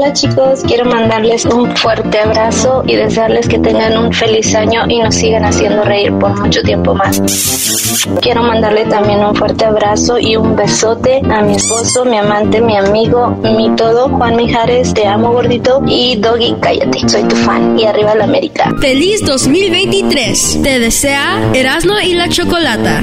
Hola chicos, quiero mandarles un fuerte abrazo y desearles que tengan un feliz año y nos sigan haciendo reír por mucho tiempo más. Quiero mandarle también un fuerte abrazo y un besote a mi esposo, mi amante, mi amigo, mi todo, Juan Mijares, te amo gordito y Doggy, cállate, soy tu fan y arriba la América. Feliz 2023, te desea Erasmo y la Chocolata.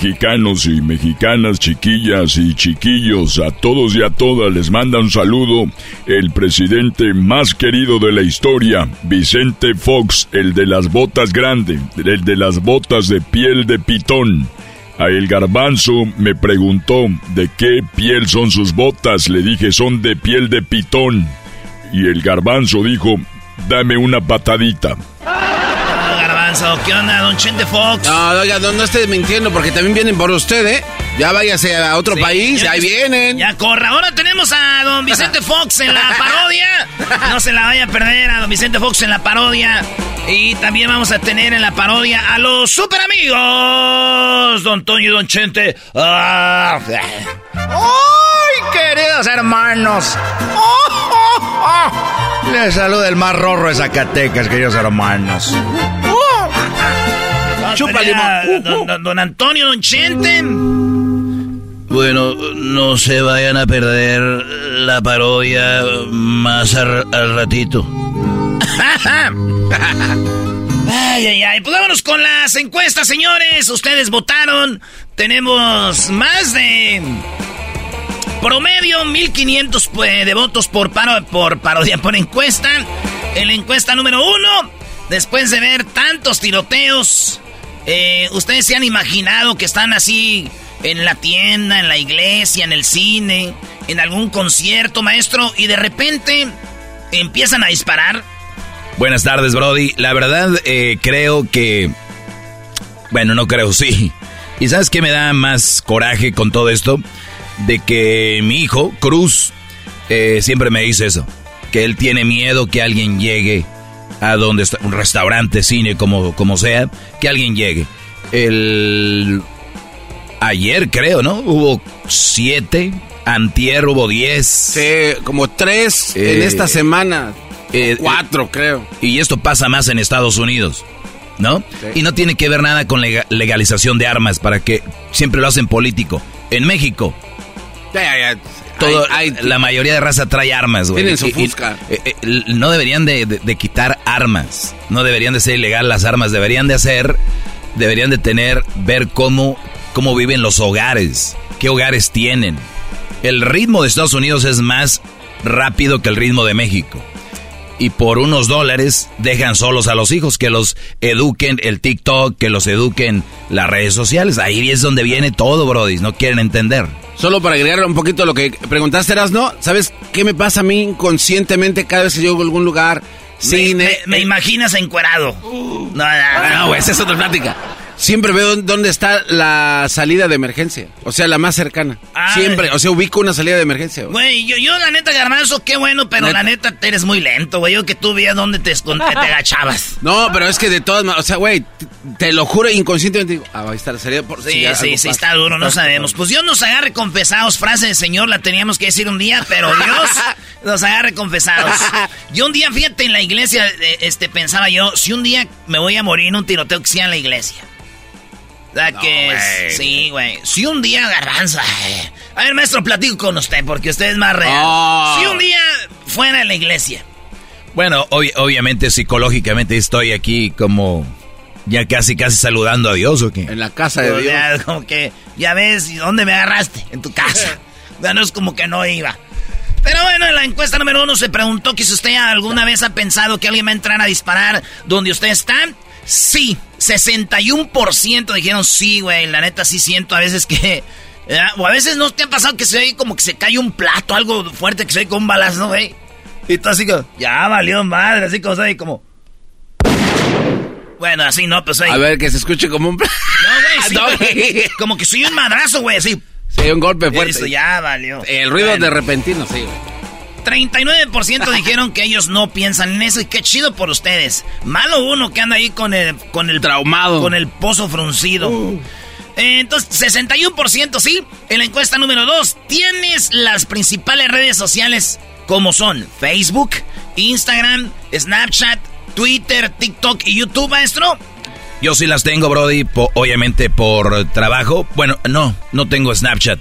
Mexicanos y mexicanas, chiquillas y chiquillos, a todos y a todas les manda un saludo el presidente más querido de la historia, Vicente Fox, el de las botas grandes, el de las botas de piel de pitón. A el garbanzo me preguntó de qué piel son sus botas, le dije son de piel de pitón. Y el garbanzo dijo, dame una patadita. ¿Qué onda, don Chente Fox? No, oiga, no, no esté mintiendo porque también vienen por usted, ¿eh? Ya váyase a otro país, ahí vienen. Ya corra. Ahora tenemos a don Vicente Fox en la parodia. No se la vaya a perder a don Vicente Fox en la parodia. Y también vamos a tener en la parodia a los super amigos, don Toño y don Chente. Ah, ¡Ay, queridos hermanos! Les saluda el más rorro de Zacatecas, queridos hermanos. Chúpale, don, don Antonio, don Chente. Bueno, no se vayan a perder la parodia más al, al ratito. ay, ay, ay. Pues vámonos con las encuestas, señores. Ustedes votaron. Tenemos más de promedio 1500 pues, de votos por, paro, por parodia por encuesta. En la encuesta número uno, después de ver tantos tiroteos, eh, ustedes se han imaginado que están así en la tienda, en la iglesia, en el cine, en algún concierto, maestro, y de repente empiezan a disparar. Buenas tardes, Brody. La verdad, eh, creo que... Bueno, no creo, sí. ¿Y sabes qué me da más coraje con todo esto? De que mi hijo, Cruz, eh, siempre me dice eso. Que él tiene miedo que alguien llegue a donde está un restaurante, cine, como, como sea, que alguien llegue. El ayer creo, ¿no? Hubo siete, antier hubo diez. Sí, como tres en Eh, esta semana. eh, Cuatro, creo. Y esto pasa más en Estados Unidos, ¿no? Y no tiene que ver nada con lega- legalización de armas, para que siempre lo hacen político. En México, Ya, ya, ya. Todo, Hay- hay- la mayoría de raza trae armas, güey. Tienen su Y- y- Fusca. eh, eh, no deberían de, de- de quitar armas. No deberían de ser ilegal las armas. Deberían de hacer, deberían de tener, ver cómo, cómo viven los hogares. Qué hogares tienen. El ritmo de Estados Unidos es más rápido que el ritmo de México. Y por unos dólares dejan solos a los hijos, que los eduquen el TikTok, que los eduquen las redes sociales. Ahí es donde viene todo, Brody. No quieren entender. Solo para agregar un poquito lo que preguntaste, Erasno, ¿sabes qué me pasa a mí inconscientemente cada vez que llego a algún lugar me, me, imaginas encuerado. no, no, güey, esa es otra plática. Siempre veo dónde está la salida de emergencia. O sea, la más cercana. Ah, Siempre. O sea, ubico una salida de emergencia. Güey, yo, yo, la neta, Garbanzo, qué bueno, pero la neta, eres muy lento, güey. Yo que tú veías dónde te, te agachabas. No, pero es que de todas maneras, o sea, güey, te, lo juro inconscientemente digo, ah, ahí está la salida. Por, sí, sí, sí, está duro, no sabemos. Pues Dios nos agarre confesados. Frase de Señor, la teníamos que decir un día, pero Dios nos agarre confesados. Yo un día, fíjate, en la iglesia, eh, este, pensaba yo, si un día me voy a morir en un tiroteo que sea en la iglesia que sí, güey. Si un día garbanza. Eh. A ver, maestro, platico con usted porque usted es más real. Oh. Si un día fuera a la iglesia. Bueno, obviamente psicológicamente estoy aquí como ya casi casi saludando a Dios o qué. En la casa de Dios. como que ya ves dónde me agarraste en tu casa. ya no es como que no iba. Pero bueno, en la encuesta número uno se preguntó que si usted alguna vez ha pensado que alguien va a entrar a disparar donde usted está. Sí, 61% dijeron sí, güey. La neta sí siento a veces que... O a veces no te ha pasado que se oye como que se cae un plato, algo fuerte que se oye con un balazo, güey. Y tú así como, ya valió madre, así como, ahí como... Bueno, así no, pues ahí. A ver, que se escuche como un... No, güey, sí, Como que soy un madrazo, güey, así. Sí, un golpe fuerte. Eso ya valió. El ruido de repentino, sí, güey. 39% dijeron que ellos no piensan en eso y qué chido por ustedes. Malo uno que anda ahí con el con el traumado, con el pozo fruncido. Uh. Eh, entonces, 61% sí. En la encuesta número 2, tienes las principales redes sociales como son Facebook, Instagram, Snapchat, Twitter, TikTok y YouTube, maestro. Yo sí las tengo, Brody, obviamente por trabajo. Bueno, no, no tengo Snapchat.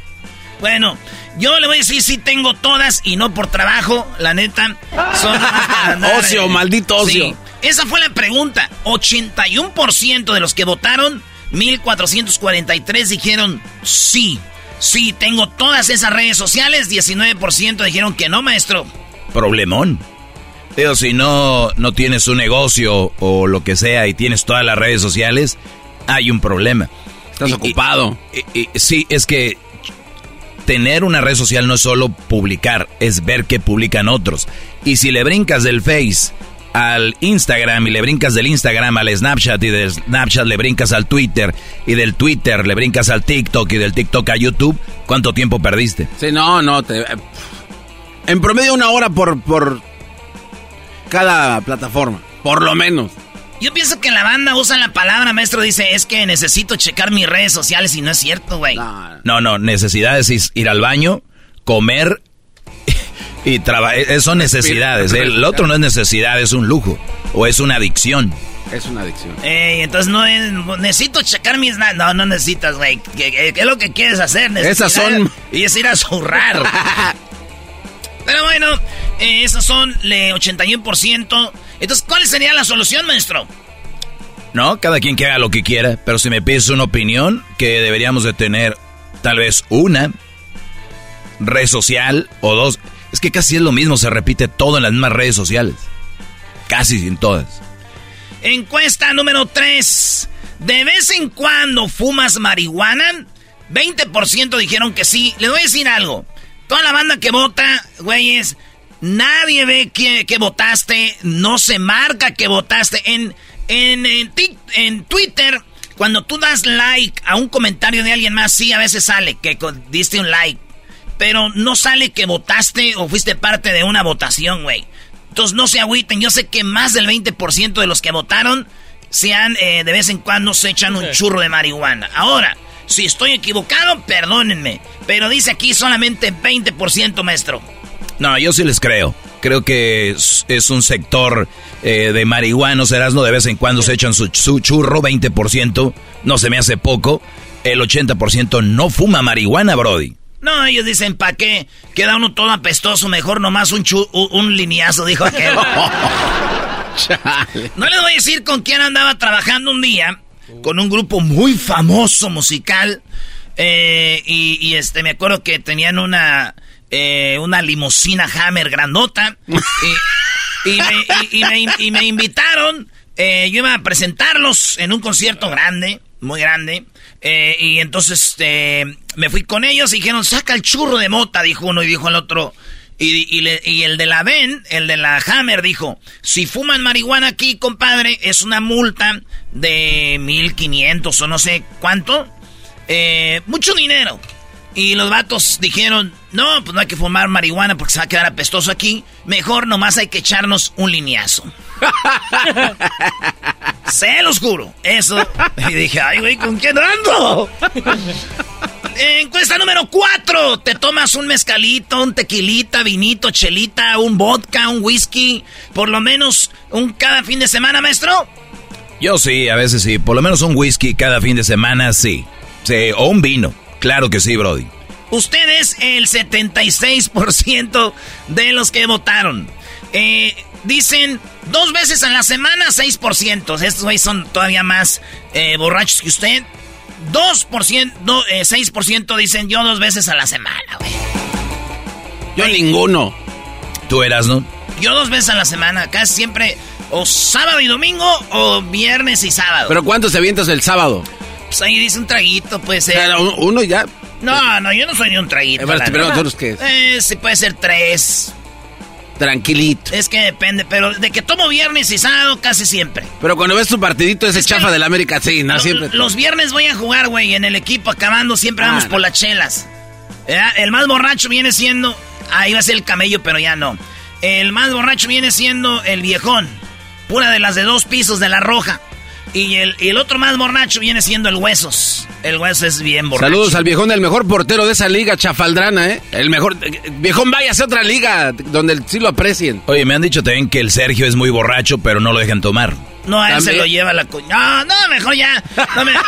Bueno, yo le voy a decir sí tengo todas y no por trabajo, la neta. Son ocio, maldito ocio. Esa fue la pregunta. 81% de los que votaron, 1443 dijeron sí. Sí, tengo todas esas redes sociales, 19% dijeron que no, maestro. Problemón. Pero si no, no tienes un negocio o lo que sea y tienes todas las redes sociales, hay un problema. Estás ocupado. sí, es que tener una red social no es solo publicar, es ver qué publican otros. Y si le brincas del Face al Instagram y le brincas del Instagram al Snapchat y del Snapchat le brincas al Twitter y del Twitter le brincas al TikTok y del TikTok a YouTube, ¿cuánto tiempo perdiste? Sí, no, no, te, en promedio una hora por, por cada plataforma, por lo menos. Yo pienso que la banda usa la palabra, maestro, dice, es que necesito checar mis redes sociales y no es cierto, güey. No, no, necesidades es ir al baño, comer y trabajar. E-, son necesidades. El otro no es necesidad, es un lujo o es una adicción. Es una adicción. entonces no es, necesito checar mis... No, no necesitas, güey. ¿Qué, es lo que quieres hacer? Esas son... Y es ir a zurrar. Pero bueno, eh, esos son el 81%. Entonces, ¿cuál sería la solución, maestro? No, cada quien que haga lo que quiera, pero si me pides una opinión, que deberíamos de tener tal vez una red social o dos. Es que casi es lo mismo, se repite todo en las mismas redes sociales. Casi en todas. Encuesta número 3. ¿De vez en cuando fumas marihuana? 20% dijeron que sí. Les voy a decir algo. Toda la banda que vota, güeyes, Nadie ve que, votaste, no se marca que votaste. En, en, en, Twitter, cuando tú das like a un comentario de alguien más, sí, a veces sale que diste un like. Pero no sale que votaste o fuiste parte de una votación, güey. Entonces no se agüiten. Yo sé que más del 20% de los que votaron sean eh, de vez en cuando se echan un churro de marihuana. Ahora, si estoy equivocado, perdónenme. Pero dice aquí solamente 20%, maestro. No, yo sí les creo. Creo que es, un sector eh, de marihuanos, Erasmo, de vez en cuando se echan su, churro, 20%, no se me hace poco. El 80% no fuma marihuana, Brody. No, ellos dicen, ¿pa' qué? Queda uno todo apestoso, mejor nomás un, un lineazo, dijo aquel. no les voy a decir con quién andaba trabajando un día, con un grupo muy famoso musical, eh, y, y, este, me acuerdo que tenían una eh, una limusina Hammer grandota. y, me, invitaron. Eh, yo iba a presentarlos en un concierto grande, muy grande. Eh, y entonces me fui con ellos y dijeron, saca el churro de mota, dijo uno y dijo el otro. Y, el de la Ben, el de la Hammer, dijo, si fuman marihuana aquí, compadre, es una multa de 1500 o no sé cuánto. Eh, mucho dinero. Y los vatos dijeron, no, pues no hay que fumar marihuana porque se va a quedar apestoso aquí. Mejor nomás hay que echarnos un lineazo. se los juro. Eso. Y dije, ay, güey, ¿con quién ando? Encuesta número 4. ¿Te tomas un mezcalito, un tequilita, vinito, chelita, un vodka, un whisky? Por lo menos un cada fin de semana, maestro. Yo sí, a veces sí. Por lo menos un whisky cada fin de semana, sí. sí o un vino. Claro que sí, Brody. Ustedes, el 76% de los que votaron. Eh, dicen dos veces a la semana, 6%. Estos güeyes son todavía más eh, borrachos que usted. 2%, 6% eh, dicen yo dos veces a la semana, güey. Yo ninguno. ¿Tú eras, no? Yo dos veces a la semana, casi siempre, o sábado y domingo, o viernes y sábado. ¿Pero cuántos avientas el sábado? Pues ahí dice un traguito, puede ser. uno ya. No, no, yo no soy ni un traguito. Eh, pero nosotros qué Eh, sí, puede ser tres. Tranquilito. Es que depende, pero de que tomo viernes y sábado casi siempre. Pero cuando ves tu partidito ese chafa del América, sí, no siempre. Los viernes voy a jugar, güey, en el equipo acabando, siempre vamos ah, por las chelas. El más borracho viene siendo. Ahí va a ser el camello, pero ya no. El más borracho viene siendo el viejón. Pura de las de dos pisos de la roja. Y el, el otro más borracho viene siendo el Huesos. El Huesos es bien borracho. Saludos al viejón, el mejor portero de esa liga chafaldrana, ¿eh? El mejor... Eh, viejón, vaya a otra liga donde sí lo aprecien. Oye, me han dicho también que el Sergio es muy borracho, pero no lo dejan tomar. No, a él se lo lleva la cuña. No, no, mejor ya.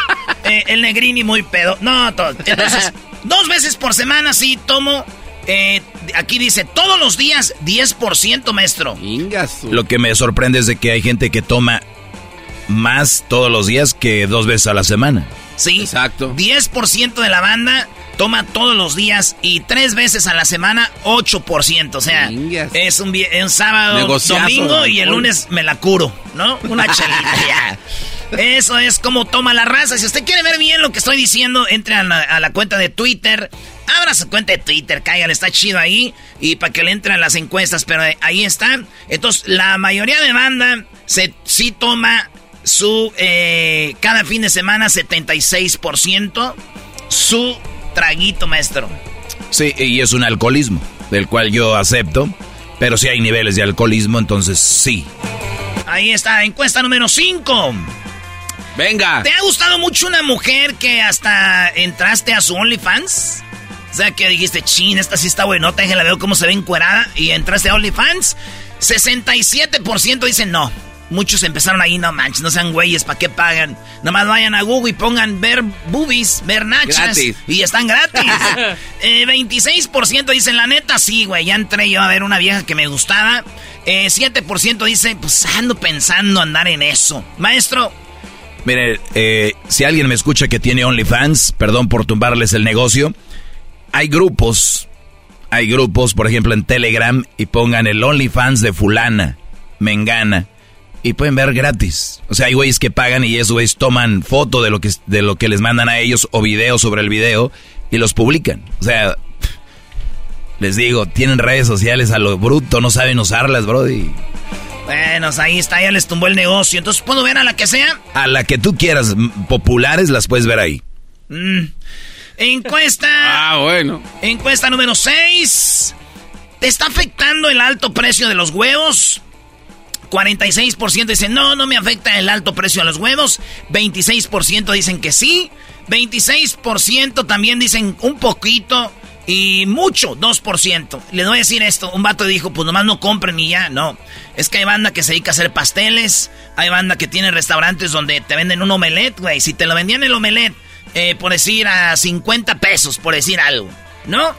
Eh, el Negrini muy pedo. No, todo. Entonces, dos veces por semana sí tomo eh, aquí dice, todos los días 10%, maestro. Lo que me sorprende es de que hay gente que toma más todos los días que dos veces a la semana. Sí, exacto. 10% de la banda toma todos los días y tres veces a la semana 8%. O sea, es un, un sábado, domingo y el lunes me la curo, ¿no? Una chelita Eso es como toma la raza. Si usted quiere ver bien lo que estoy diciendo, entre a la, cuenta de Twitter. Abra su cuenta de Twitter, cállale, está chido ahí. Y para que le entren las encuestas, pero ahí está. Entonces, la mayoría de banda se, sí toma su eh, cada fin de semana 76% su traguito, maestro. Sí, y es un alcoholismo, del cual yo acepto, pero si hay niveles de alcoholismo, entonces sí. Ahí está, encuesta número 5. Venga. ¿Te ha gustado mucho una mujer que hasta entraste a su OnlyFans? O sea, que dijiste, chin, esta sí está buenota, la veo cómo se ve encuerada y entraste a OnlyFans. 67% dicen no. Muchos empezaron ahí, no manches, no sean güeyes, ¿para qué pagan? Nomás vayan a Google y pongan ver boobies, ver nachas. Y están gratis. 26% eh, dicen, la neta, sí, güey, ya entré yo a ver una vieja que me gustaba. 7% eh, dice, pues ando pensando andar en eso. Maestro. Mire, eh, si alguien me escucha que tiene OnlyFans, perdón por tumbarles el negocio, hay grupos, hay grupos, por ejemplo, en Telegram, y pongan el OnlyFans de fulana, mengana y pueden ver gratis. O sea, hay güeyes que pagan y esos güeyes toman foto de lo que de lo que les mandan a ellos o video sobre el video y los publican. O sea, les digo, tienen redes sociales a lo bruto, no saben usarlas, brody. Bueno, ahí está, ya les tumbó el negocio. Entonces, ¿puedo ver a la que sea? A la que tú quieras, populares las puedes ver ahí. Mm. Encuesta. ah, bueno. Encuesta número 6. ¿Te está afectando el alto precio de los huevos? 46% dicen, no, no me afecta el alto precio de los huevos. 26% dicen que sí. 26% también dicen un poquito. Y mucho, 2%. Les voy a decir esto. Un vato dijo, pues nomás no compren y ya. No. Es que hay banda que se dedica a hacer pasteles. Hay banda que tiene restaurantes donde te venden un omelette, güey. Si te lo vendían el omelette, eh, por decir a 50 pesos, por decir algo. ¿No?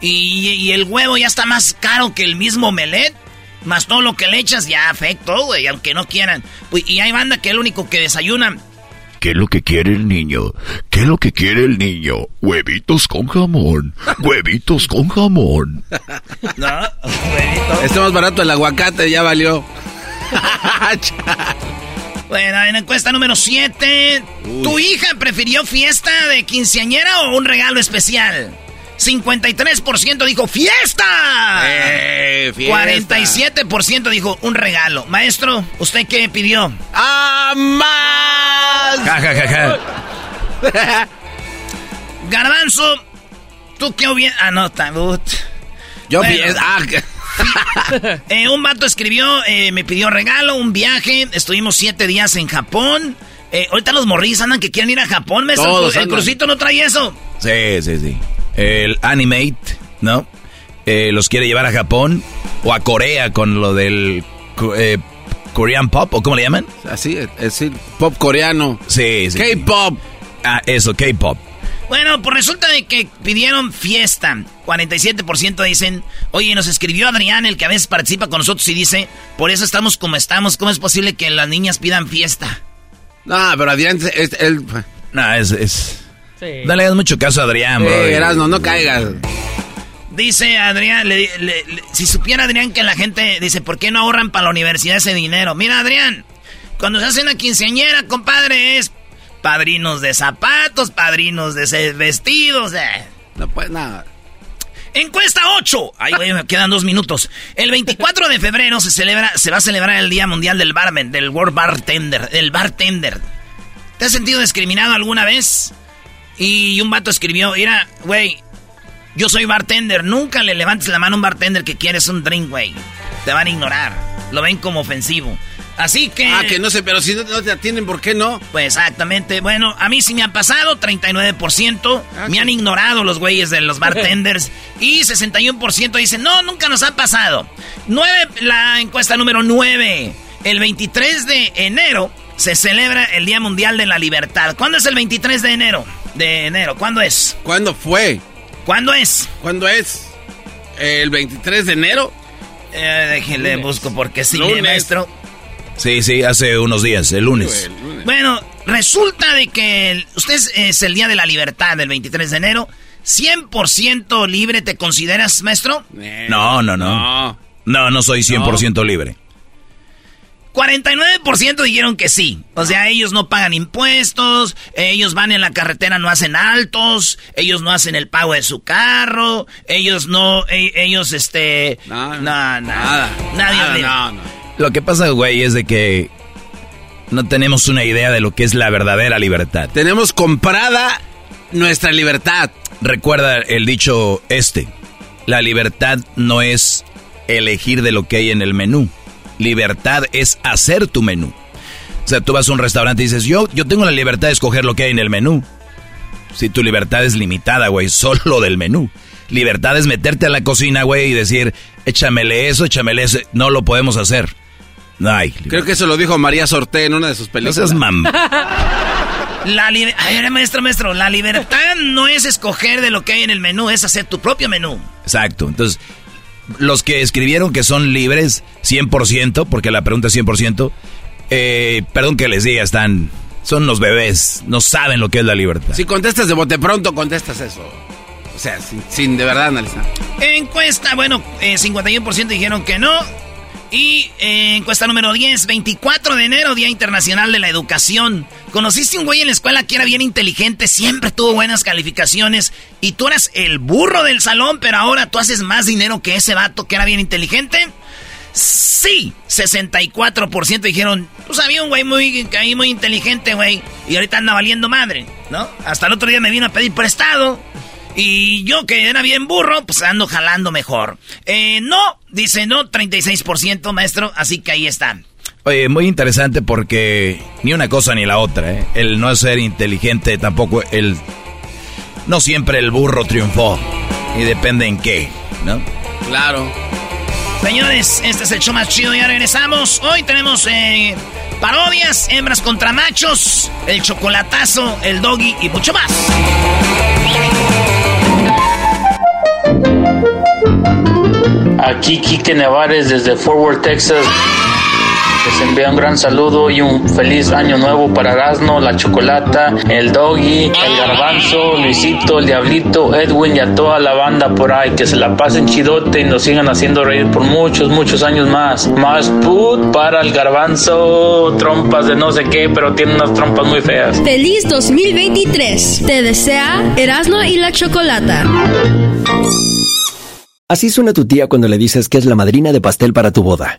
Y, y, el huevo ya está más caro que el mismo omelette. Más todo lo que le echas ya afectó, güey, aunque no quieran. Y hay banda que es el único que desayuna. ¿Qué es lo que quiere el niño? ¿Qué es lo que quiere el niño? Huevitos con jamón. Huevitos con jamón. No, huevitos. Este más barato el aguacate, ya valió. bueno, en encuesta número 7. ¿Tu hija prefirió fiesta de quinceañera o un regalo especial? 53% dijo fiesta. Eh, fiesta. 47% dijo un regalo. Maestro, ¿usted qué pidió? ¡Ah, más! Ja, ja, ja, ja. Garbanzo, ¿tú qué hubiera...? Ah, no, tabut. Yo Bueno. Ah, Eh, un vato escribió, eh, me pidió regalo, un viaje. Estuvimos siete días en Japón. Eh, ahorita los morris andan que quieren ir a Japón. Todos el crucito no trae eso. Sí, sí, sí. El Animate, ¿no? Eh, los quiere llevar a Japón o a Corea con lo del eh, Korean Pop, ¿o cómo le llaman? Así, es decir, pop coreano. Sí, sí. K-pop. Ah, eso, K-Pop. Bueno, pues resulta de que pidieron fiesta. 47% dicen, oye, nos escribió Adrián, el que a veces participa con nosotros y dice, por eso estamos como estamos. ¿Cómo es posible que las niñas pidan fiesta? No, pero Adrián, es, él... No, es... es... No le hagas mucho caso a Adrián, bro. Eh, Erasmo, no caigas. Dice Adrián, le- le- le- si supiera Adrián que la gente dice, ¿por qué no ahorran para la universidad ese dinero? Mira, Adrián, cuando se hace una quinceañera, compadre, es padrinos de zapatos, padrinos de vestidos. eh. No pues nada. Encuesta 8. Ay, güey, me quedan dos minutos. El 24 de febrero se celebra, se va a celebrar el Día Mundial del Barman, del World Bartender, del bartender. ¿Te has sentido discriminado alguna vez? Y un vato escribió, mira, güey, yo soy bartender, nunca le levantes la mano a un bartender que quieres un drink, güey. Te van a ignorar. Lo ven como ofensivo. Así que... Ah, que no sé, pero si no, no te atienden, ¿por qué no? Pues exactamente. Bueno, a mí sí me ha pasado, 39%. Me han ignorado los güeyes de los bartenders. y 61% dicen, no, nunca nos ha pasado. 9, la encuesta número 9. El 23 de enero se celebra el Día Mundial de la Libertad. ¿Cuándo es el 23 de enero? De enero, ¿cuándo es? ¿Cuándo fue? ¿Cuándo es? ¿Cuándo es? ¿El 23 de enero? Eh, déjenle, Lunes. busco porque sí, Lunes. maestro. Sí, sí, hace unos días, el lunes. Bueno, resulta de que el- usted es, es el Día de la Libertad, el 23 de enero. 100% libre, ¿te consideras, maestro? No, no, no. No, no soy 100% libre. 49% dijeron que sí. O sea, ellos no pagan impuestos, ellos van en la carretera, no hacen altos, ellos no hacen el pago de su carro, ellos no, e- ellos, este... No, no, nada. nada. Nadie Nada, es libre. no, no. Lo que pasa, güey, es de que no tenemos una idea de lo que es la verdadera libertad. Tenemos comprada nuestra libertad. Recuerda el dicho este, la libertad no es elegir de lo que hay en el menú. Libertad es hacer tu menú. O sea, tú vas a un restaurante y dices, yo, yo tengo la libertad de escoger lo que hay en el menú. Si tu libertad es limitada, güey, solo del menú. Libertad es meterte a la cocina, güey, y decir, échamele eso, échamele eso. No lo podemos hacer. No hay. Creo que eso lo dijo María Sorté en una de sus No películas. seas mam. La liber- A ver, maestro, maestro, la libertad no es escoger de lo que hay en el menú, es hacer tu propio menú. Exacto. Entonces, los que escribieron que son libres 100%, porque la pregunta es 100%, eh, perdón que les diga, están, son los bebés, no saben lo que es la libertad. Si contestas de bote pronto, contestas eso. O sea, sin, sin de verdad analizar. Encuesta, bueno, eh, 51% dijeron que no. Y eh, encuesta número 10, 24 de enero, Día Internacional de la Educación. ¿Conociste un güey en la escuela que era bien inteligente, siempre tuvo buenas calificaciones y tú eras el burro del salón, pero ahora tú haces más dinero que ese vato que era bien inteligente? Sí, 64% dijeron, pues había un güey muy, muy inteligente, güey, y ahorita anda valiendo madre, ¿no? Hasta el otro día me vino a pedir prestado. Y yo que era bien burro, pues ando jalando mejor. Eh, no, dice no, 36%, maestro, así que ahí está. Oye, muy interesante porque ni una cosa ni la otra, ¿eh? El no ser inteligente tampoco, el... No siempre el burro triunfó. Y depende en qué, ¿no? Claro. Señores, este es el show más chido, ya regresamos. Hoy tenemos eh, parodias, hembras contra machos, el chocolatazo, el doggy y mucho más. Aquí Quique Nevares desde Fort Worth, Texas. Les envía un gran saludo y un feliz año nuevo para Erasmo, la Chocolata, el Doggy, el Garbanzo, Luisito, el Diablito, Edwin y a toda la banda por ahí. Que se la pasen chidote y nos sigan haciendo reír por muchos, muchos años más. Más put para el Garbanzo, trompas de no sé qué, pero tiene unas trompas muy feas. Feliz 2023. Te desea Erasmo y la Chocolata. Así suena tu tía cuando le dices que es la madrina de pastel para tu boda.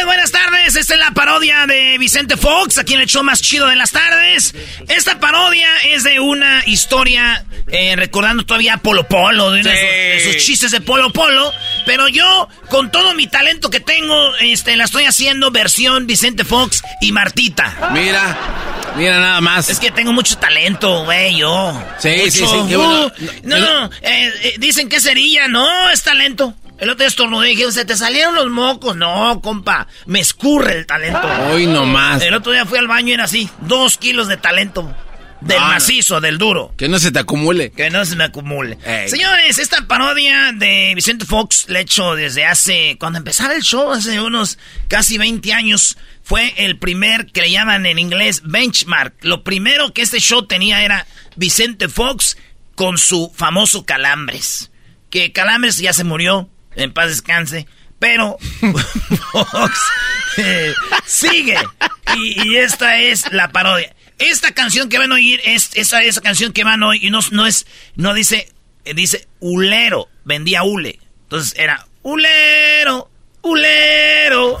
señores, buenas tardes. Esta es la parodia de Vicente Fox, aquí en el show más chido de las tardes. Esta parodia es de una historia eh, recordando todavía a Polo Polo, de, sus- de sus chistes de Polo Polo. Pero yo, con todo mi talento que tengo, este, la estoy haciendo versión Vicente Fox y Martita. Mira, mira nada más. Es que tengo mucho talento, güey, yo. Sí, sí, Mucho. sí, bueno. Uh, no, no, eh, eh, dicen que es cerilla, no, es talento. El otro día estornudé y dije, se te salieron los mocos. No, compa, me escurre el talento. Hoy nomás. El otro día fui al baño y era así, dos kilos de talento. Del no. macizo, del duro. Que no se te acumule. Que no se me acumule. Ey. Señores, esta parodia de Vicente Fox la he hecho desde hace. Cuando empezaba el show, hace unos casi 20 años, fue el primer que le llaman en inglés benchmark. Lo primero que este show tenía era Vicente Fox con su famoso Calambres. Que Calambres ya se murió, en paz descanse. Pero Fox eh, sigue. Y, esta es la parodia. Esta canción que van a oír es esa, esa canción que van a oír no, no es, no dice, eh, dice ulero, vendía hule. Entonces era ulero, ulero.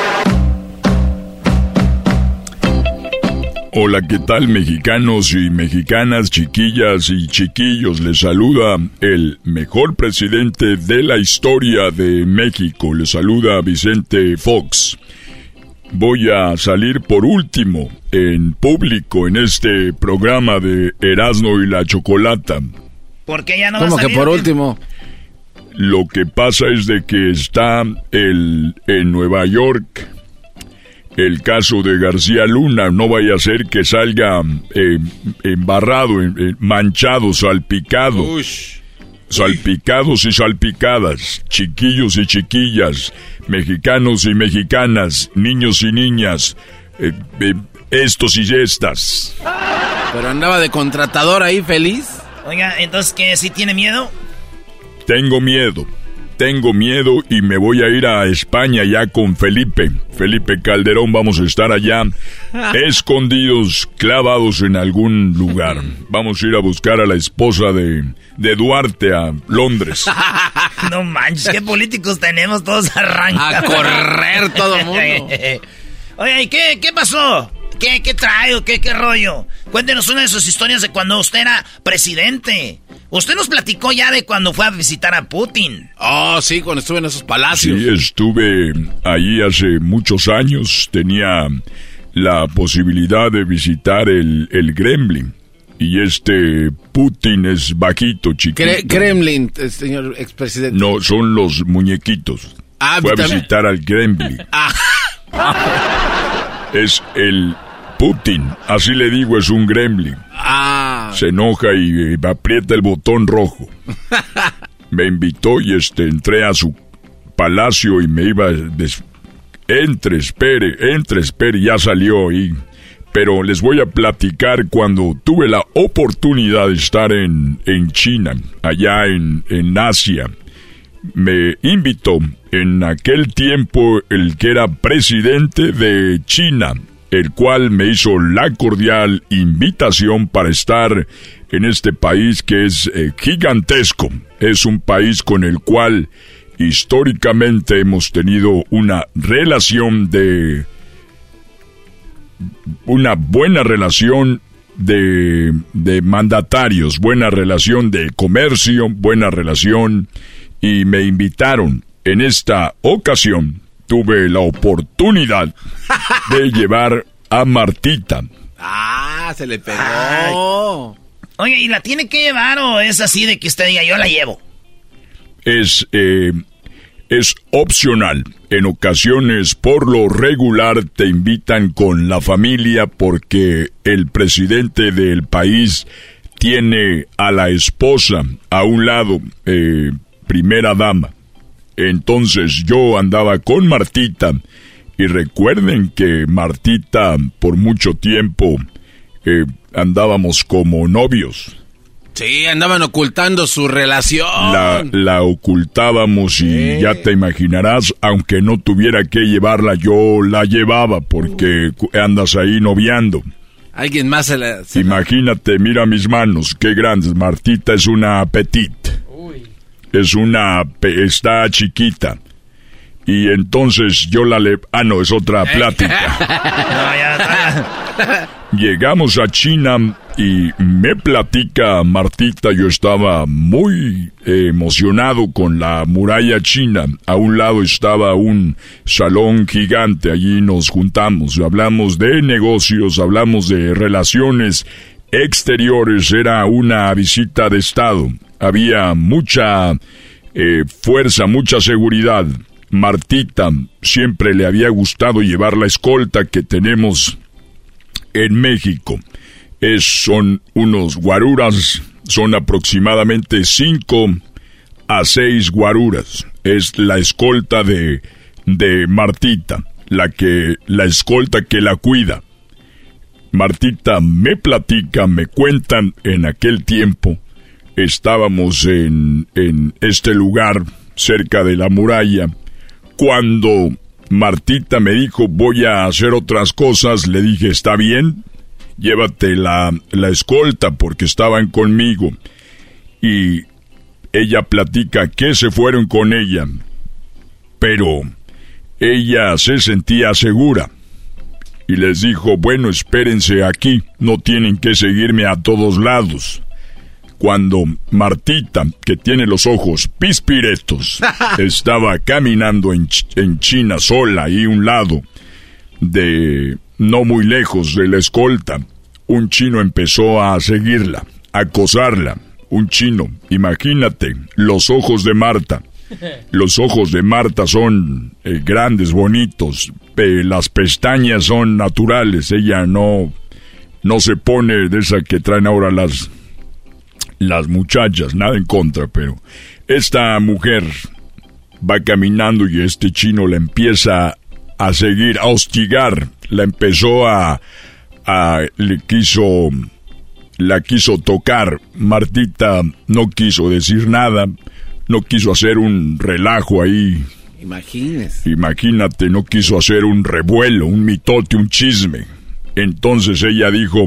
Hola, ¿qué tal mexicanos y mexicanas, chiquillas y chiquillos? Les saluda el mejor presidente de la historia de México. Les saluda Vicente Fox. Voy a salir por último en público en este programa de Erasmo y la Chocolata. Porque ya no va a ¿Cómo que por ¿o qué? último? Lo que pasa es de que está el en Nueva York el caso de García Luna. No vaya a ser que salga eh, embarrado, eh, manchado, salpicado. Salpicados y salpicadas, chiquillos y chiquillas, mexicanos y mexicanas, niños y niñas, eh, eh, estos y estas. Pero andaba de contratador ahí feliz. Oiga, entonces que si tiene miedo. Tengo miedo, tengo miedo y me voy a ir a España ya con Felipe. Felipe Calderón, vamos a estar allá escondidos, clavados en algún lugar. Vamos a ir a buscar a la esposa de, de Duarte a Londres. No manches, qué políticos tenemos, todos arrancan. A correr todo mundo. Oye, ¿y qué, qué pasó? Qué? ¿Qué trae qué? ¿Qué rollo? Cuéntenos una de sus historias de cuando usted era presidente. Usted nos platicó ya de cuando fue a visitar a Putin. Oh, sí, cuando estuve en esos palacios. Sí, estuve ahí hace muchos años. Tenía la posibilidad de visitar el, el Gremlin. Y este Putin es bajito, chiquito. Kremlin, eh, señor expresidente. No, son los muñequitos. Ah, Fue a visitar al Gremlin. Ah. Es el Putin, así le digo, es un gremlin. Ah. Se enoja y, aprieta el botón rojo. me invitó y este entré a su palacio y me iba entre, espere, entre, espere, ya salió ahí pero les voy a platicar cuando tuve la oportunidad de estar en, en China, allá en, en Asia. Me invitó en aquel tiempo el que era presidente de China, el cual me hizo la cordial invitación para estar en este país que es eh, gigantesco. Es un país con el cual históricamente hemos tenido una relación de una buena relación de, de mandatarios, buena relación de comercio, buena relación y me invitaron. En esta ocasión tuve la oportunidad de llevar a Martita. Ah, se le pegó. Oye, ¿y la tiene que llevar o es así de que usted diga yo la llevo? Es, eh, es opcional. En ocasiones, por lo regular, te invitan con la familia porque el presidente del país tiene a la esposa a un lado, eh, primera dama. Entonces yo andaba con Martita y recuerden que Martita por mucho tiempo eh, andábamos como novios. Sí, andaban ocultando su relación. La, ocultábamos y ya te imaginarás, aunque no tuviera que llevarla, yo la llevaba porque andas ahí noviando. Alguien más se la... Imagínate, mira mis manos, qué grandes. Martita es una petit. Es una... está chiquita. Y entonces yo la le... Ah, no, es otra plática. Llegamos a China y me platica Martita, yo estaba muy emocionado con la muralla china. A un lado estaba un salón gigante, allí nos juntamos, hablamos de negocios, hablamos de relaciones exteriores, era una visita de Estado. Había mucha eh, fuerza, mucha seguridad. Martita siempre le había gustado llevar la escolta que tenemos en México. Es, son unos guaruras, son aproximadamente 5 a 6 guaruras. Es la escolta de, de Martita, la que, la escolta que la cuida. Martita me platica, me cuentan en aquel tiempo, estábamos en, en este lugar cerca de la muralla, cuando Martita me dijo, voy a hacer otras cosas. Le dije, está bien, llévate la, la escolta porque estaban conmigo. Y ella platica que se fueron con ella. Pero ella se sentía segura. Y les dijo, bueno, espérense aquí, no tienen que seguirme a todos lados cuando Martita, que tiene los ojos pispiretos, estaba caminando en, China sola y un lado de no muy lejos de la escolta, un chino empezó a seguirla, a acosarla. Un chino, imagínate, los ojos de Marta. Los ojos de Marta son eh, grandes, bonitos. las pestañas son naturales. Ella no, no se pone de esa que traen ahora las las muchachas, nada en contra, pero esta mujer va caminando y este chino la empieza a seguir, a hostigar, la empezó a, a le quiso, la quiso tocar. Martita no quiso decir nada, no quiso hacer un relajo ahí. Imagínese. Imagínate, no quiso hacer un revuelo, un mitote, un chisme. Entonces ella dijo,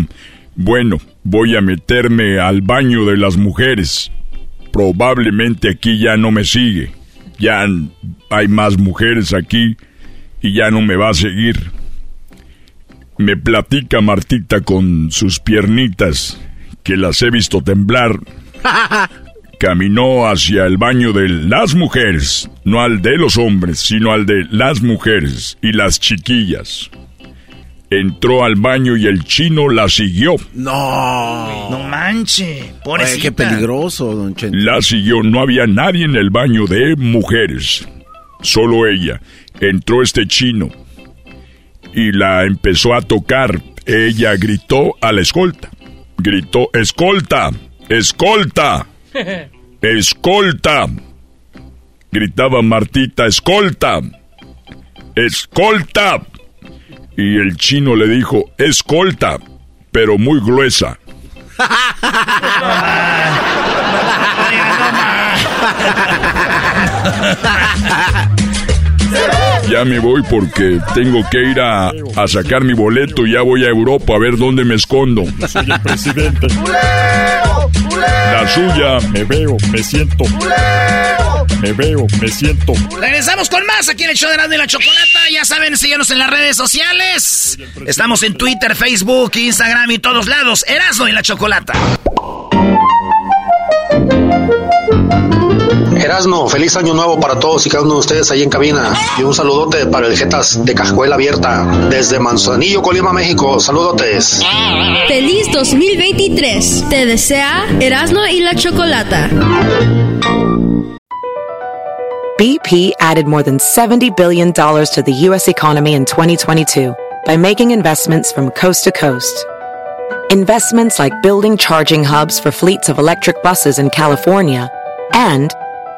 bueno, voy a meterme al baño de las mujeres. Probablemente aquí ya no me sigue. Ya hay más mujeres aquí y ya no me va a seguir. Me platica Martita con sus piernitas, que las he visto temblar. Caminó hacia el baño de las mujeres, no al de los hombres, sino al de las mujeres y las chiquillas. Entró al baño y el chino la siguió. No. No manche. Pobrecita. qué peligroso, don Chente. La siguió, no había nadie en el baño de mujeres. Solo ella. Entró este chino y la empezó a tocar. Ella gritó a la escolta. Gritó, escolta, escolta, escolta. Gritaba Martita, escolta, escolta. Y el chino le dijo, escolta, pero muy gruesa. Ya me voy porque tengo que ir a, a sacar mi boleto. Ya voy a Europa a ver dónde me escondo. Soy el presidente. La suya. Me veo, me siento. Me veo, me siento. Regresamos con más aquí en el show de Erasmo y la Chocolata. Ya saben, síguenos en las redes sociales. Estamos en Twitter, Facebook, Instagram y todos lados. Erasmo y la Chocolata. Erasmo, feliz año nuevo para todos y cada uno de ustedes ahí en cabina. Y un saludote para el Jetas de Cajuela Abierta, desde Manzanillo, Colima, México. Saludotes. Feliz 2023. Te desea Erasmo y la Chocolata. BP added more than $70 billion to the U.S. economy in 2022 by making investments from coast to coast. Investments like building charging hubs for fleets of electric buses in California and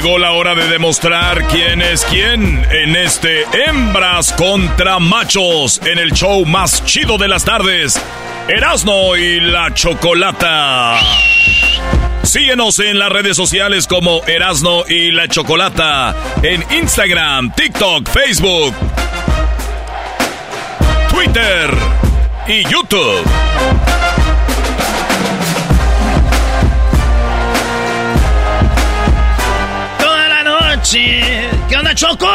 Llegó la hora de demostrar quién es quién en este Hembras contra Machos en el show más chido de las tardes, Erasno y la Chocolata. Síguenos en las redes sociales como Erasno y la Chocolata, en Instagram, TikTok, Facebook, Twitter y YouTube. La noche. ¿Qué onda, Choco?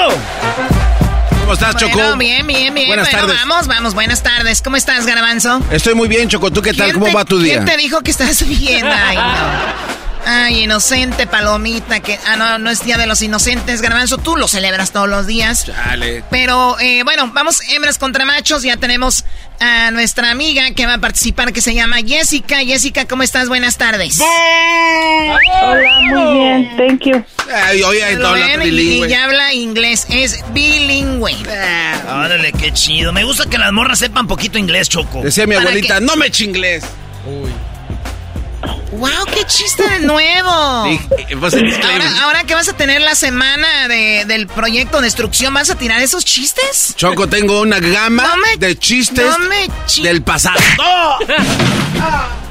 ¿Cómo estás, Choco? Bueno, bien, bien, bien. Buenas bueno, tardes. vamos, vamos. Buenas tardes. ¿Cómo estás, Garbanzo? Estoy muy bien, Choco. ¿Tú qué tal? ¿Quién ¿Cómo te- va tu día? ¿Quién te dijo que estás bien? Ay, no. Ay, inocente palomita, que... Ah, no, no es Día de los Inocentes, Garbanzo. Tú lo celebras todos los días. Dale. Pero, eh, bueno, vamos hembras contra machos. Ya tenemos a nuestra amiga que va a participar, que se llama Jessica. Jessica, ¿cómo estás? Buenas tardes. Hola, muy bien, thank you. Ay, oye, habla bilingüe. y ya habla inglés, es bilingüe. Órale, qué chido. Me gusta que las morras sepan poquito inglés, Choco. Decía mi ¿Para abuelita, no me chinglés. ¡Wow, qué chiste de nuevo! Sí, pues, Ahora, ahora que vas a tener la semana de- del proyecto Destrucción, ¿vas a tirar esos chistes? Choco, tengo una gama No me- de chistes no me chi- del pasado.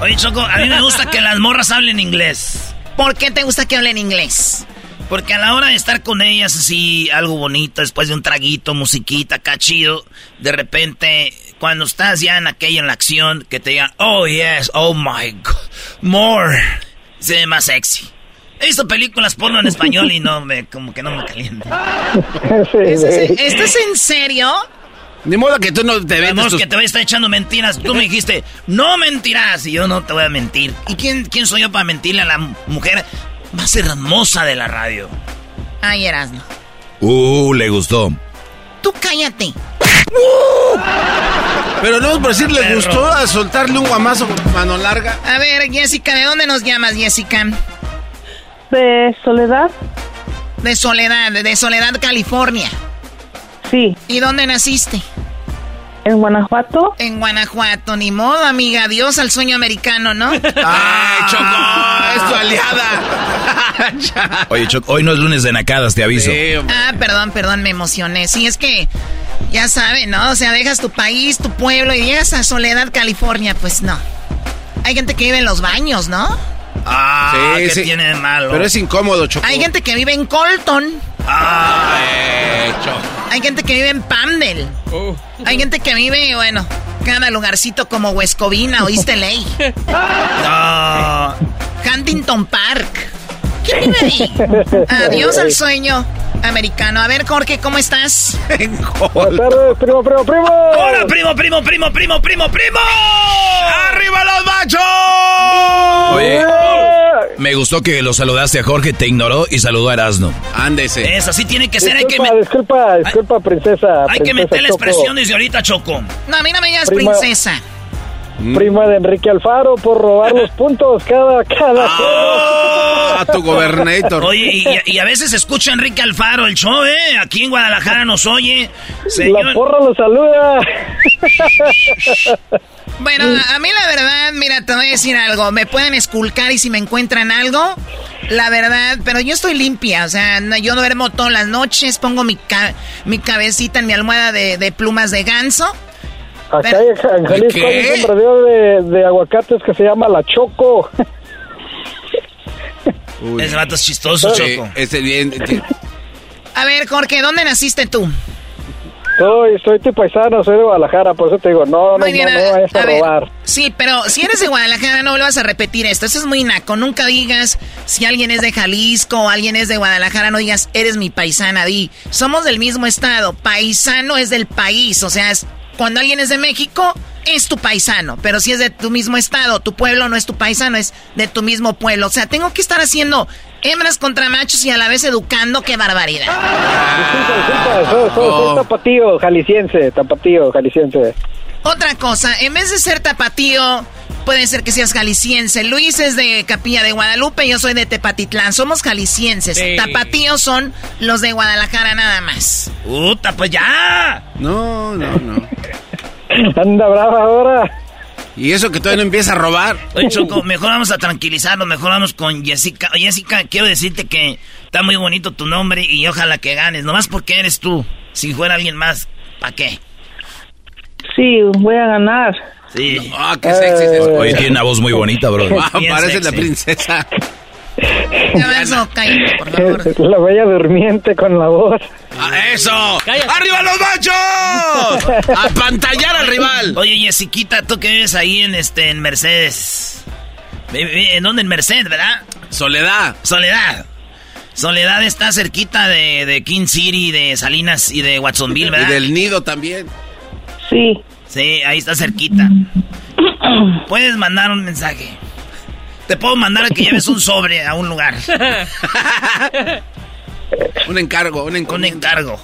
Oye, Choco, a mí me gusta que las morras hablen inglés. ¿Por qué te gusta que hablen inglés? Porque a la hora de estar con ellas así, algo bonito, después de un traguito, musiquita, acá chido, de repente, cuando estás ya en aquella, en la acción, que te digan, oh yes, oh my god, more, se ve más sexy. He visto películas porno en español y no me, como que no me calienta. ¿Esto es, esto es en serio? Ni modo que tú no te vendes Vemos tus... que te voy a estar echando mentiras. Tú me dijiste, no mentirás, y yo no te voy a mentir. ¿Y quién, quién soy yo para mentirle a la mujer más hermosa de la radio? Ay, Erasmo. Uh, le gustó. Tú cállate. Pero no, por decir, le gustó a soltarle un guamazo con mano larga. A ver, Jessica, ¿de dónde nos llamas, Jessica? De Soledad. De Soledad, de Soledad, California. Sí. ¿Y dónde naciste? En Guanajuato. En Guanajuato, ni modo, amiga. Adiós al sueño americano, ¿no? ¡Ay, Choco! ¡Es tu aliada! Oye, Choco, hoy no es lunes de nacadas, te aviso. ah, perdón, perdón, me emocioné. Sí, es que, ya saben, ¿no? O sea, dejas tu país, tu pueblo y llegas a Soledad, California. Pues no. Hay gente que vive en los baños, ¿no? Ah, ¿qué tiene de malo? Pero es incómodo, Choco. Hay gente que vive en Colton. Ah, Hay gente que vive en Pandel. Uh. Hay gente que vive, bueno, cada lugarcito como Huescovina o East LA. No. Huntington Park. ¿Quién vive ahí? Adiós al sueño americano. A ver, Jorge, ¿cómo estás? Buenas tardes, primo, primo, primo. Hola, primo, primo, primo, primo, primo, primo. ¡Arriba los machos! Oye, me gustó que lo saludaste a Jorge, te ignoró y saludó a Erasno. Ándese. Es así tiene que ser. Hay que, Disculpa, me- disculpa, disculpa, princesa. hay que meterle Choco. expresión desde ahorita, Choco. No, a mí no me Prima- princesa. Prima de Enrique Alfaro por robar los puntos cada, cada Ah, tu gobernator. Oye, y, y a veces escucha Enrique Alfaro el show, ¿eh? Aquí en Guadalajara nos oye. La Señor, porra lo saluda. Bueno, a a mí la verdad, mira, te voy a decir algo. Me pueden esculcar y si me encuentran algo, la verdad, pero yo estoy limpia. O sea, no- yo duermo todas las noches, pongo mi, ca- mi cabecita en mi almohada de, de plumas de ganso. Acá hay- en Jalisco ¿Qué? hay un de, de aguacates que se llama La Choco. Uy. ese vato es chistoso, Sí, Choco. este bien. A ver, Jorge, ¿dónde naciste tú? Soy, soy tu paisano, soy de Guadalajara, por eso te digo, no, no, no, no a- vayas a, a ver. robar. Sí, pero si eres de Guadalajara, no vuelvas a repetir esto. Eso es muy naco. Nunca digas si alguien es de Jalisco o alguien es de Guadalajara, no digas eres mi paisana. Di, somos del mismo estado. Paisano es del país. O sea, es, cuando alguien es de México, es tu paisano. Pero si es de tu mismo estado, tu pueblo no es tu paisano, es de tu mismo pueblo. O sea, tengo que estar haciendo hembras contra machos y a la vez educando. ¡Qué barbaridad! Disculpa, disculpa, soy, soy- soy tapatío, jalisciense, tapatío, jalisciense. Otra cosa, en vez de ser tapatío, puede ser que seas jalisciense. Luis es de Capilla de Guadalupe, yo soy de Tepatitlán. Somos jaliscienses. Sí. Tapatíos son los de Guadalajara nada más. ¡Puta, pues ya! No, no, no. Anda brava ahora. Y eso que todavía no empieza a robar. Oye, Choco, mejor vamos a tranquilizarnos, mejor vamos con Jessica. Oye, Jessica, quiero decirte que está muy bonito tu nombre y ojalá que ganes, nomás porque eres tú. Si fuera alguien más, ¿para qué? Sí, voy a ganar. Sí. Ah, qué sexy eso. Oye, tiene una voz muy bonita, bro. Ah, parece la princesa. Garbanzo, cállate, por favor. La bella durmiente con la voz. Ah, ¡Eso! ¡Arriba los machos! ¡A pantallar al rival! Oye, Jessiquita, tú que vives ahí en este en Mercedes. ¿En dónde? En Mercedes, ¿verdad? Soledad. Soledad. Soledad está cerquita de, de King City, de Salinas y de Watsonville, Y ¿verdad? del nido también. Sí. Sí, ahí está cerquita. Puedes mandar un mensaje. Te puedo mandar a que lleves un sobre a un lugar. Un encargo, un Un encomienda. encargo.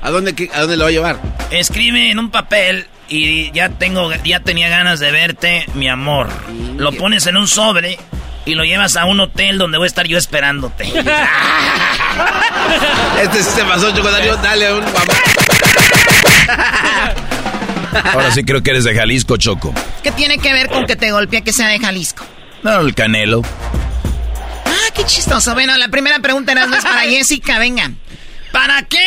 ¿A dónde, ¿A dónde lo va a llevar? Escribe en un papel y ya tengo, ya tenía ganas de verte, mi amor. Lo pones en un sobre y lo llevas a un hotel donde voy a estar yo esperándote. Este sí se pasó, Chocodario. Dale un guamazo. Ahora sí creo que eres de Jalisco, Choco. ¿Qué tiene que ver con que te golpea que sea de Jalisco? No, el Canelo. Ah, qué chistoso. Bueno, la primera pregunta era es para Jessica, venga. ¿Para qué,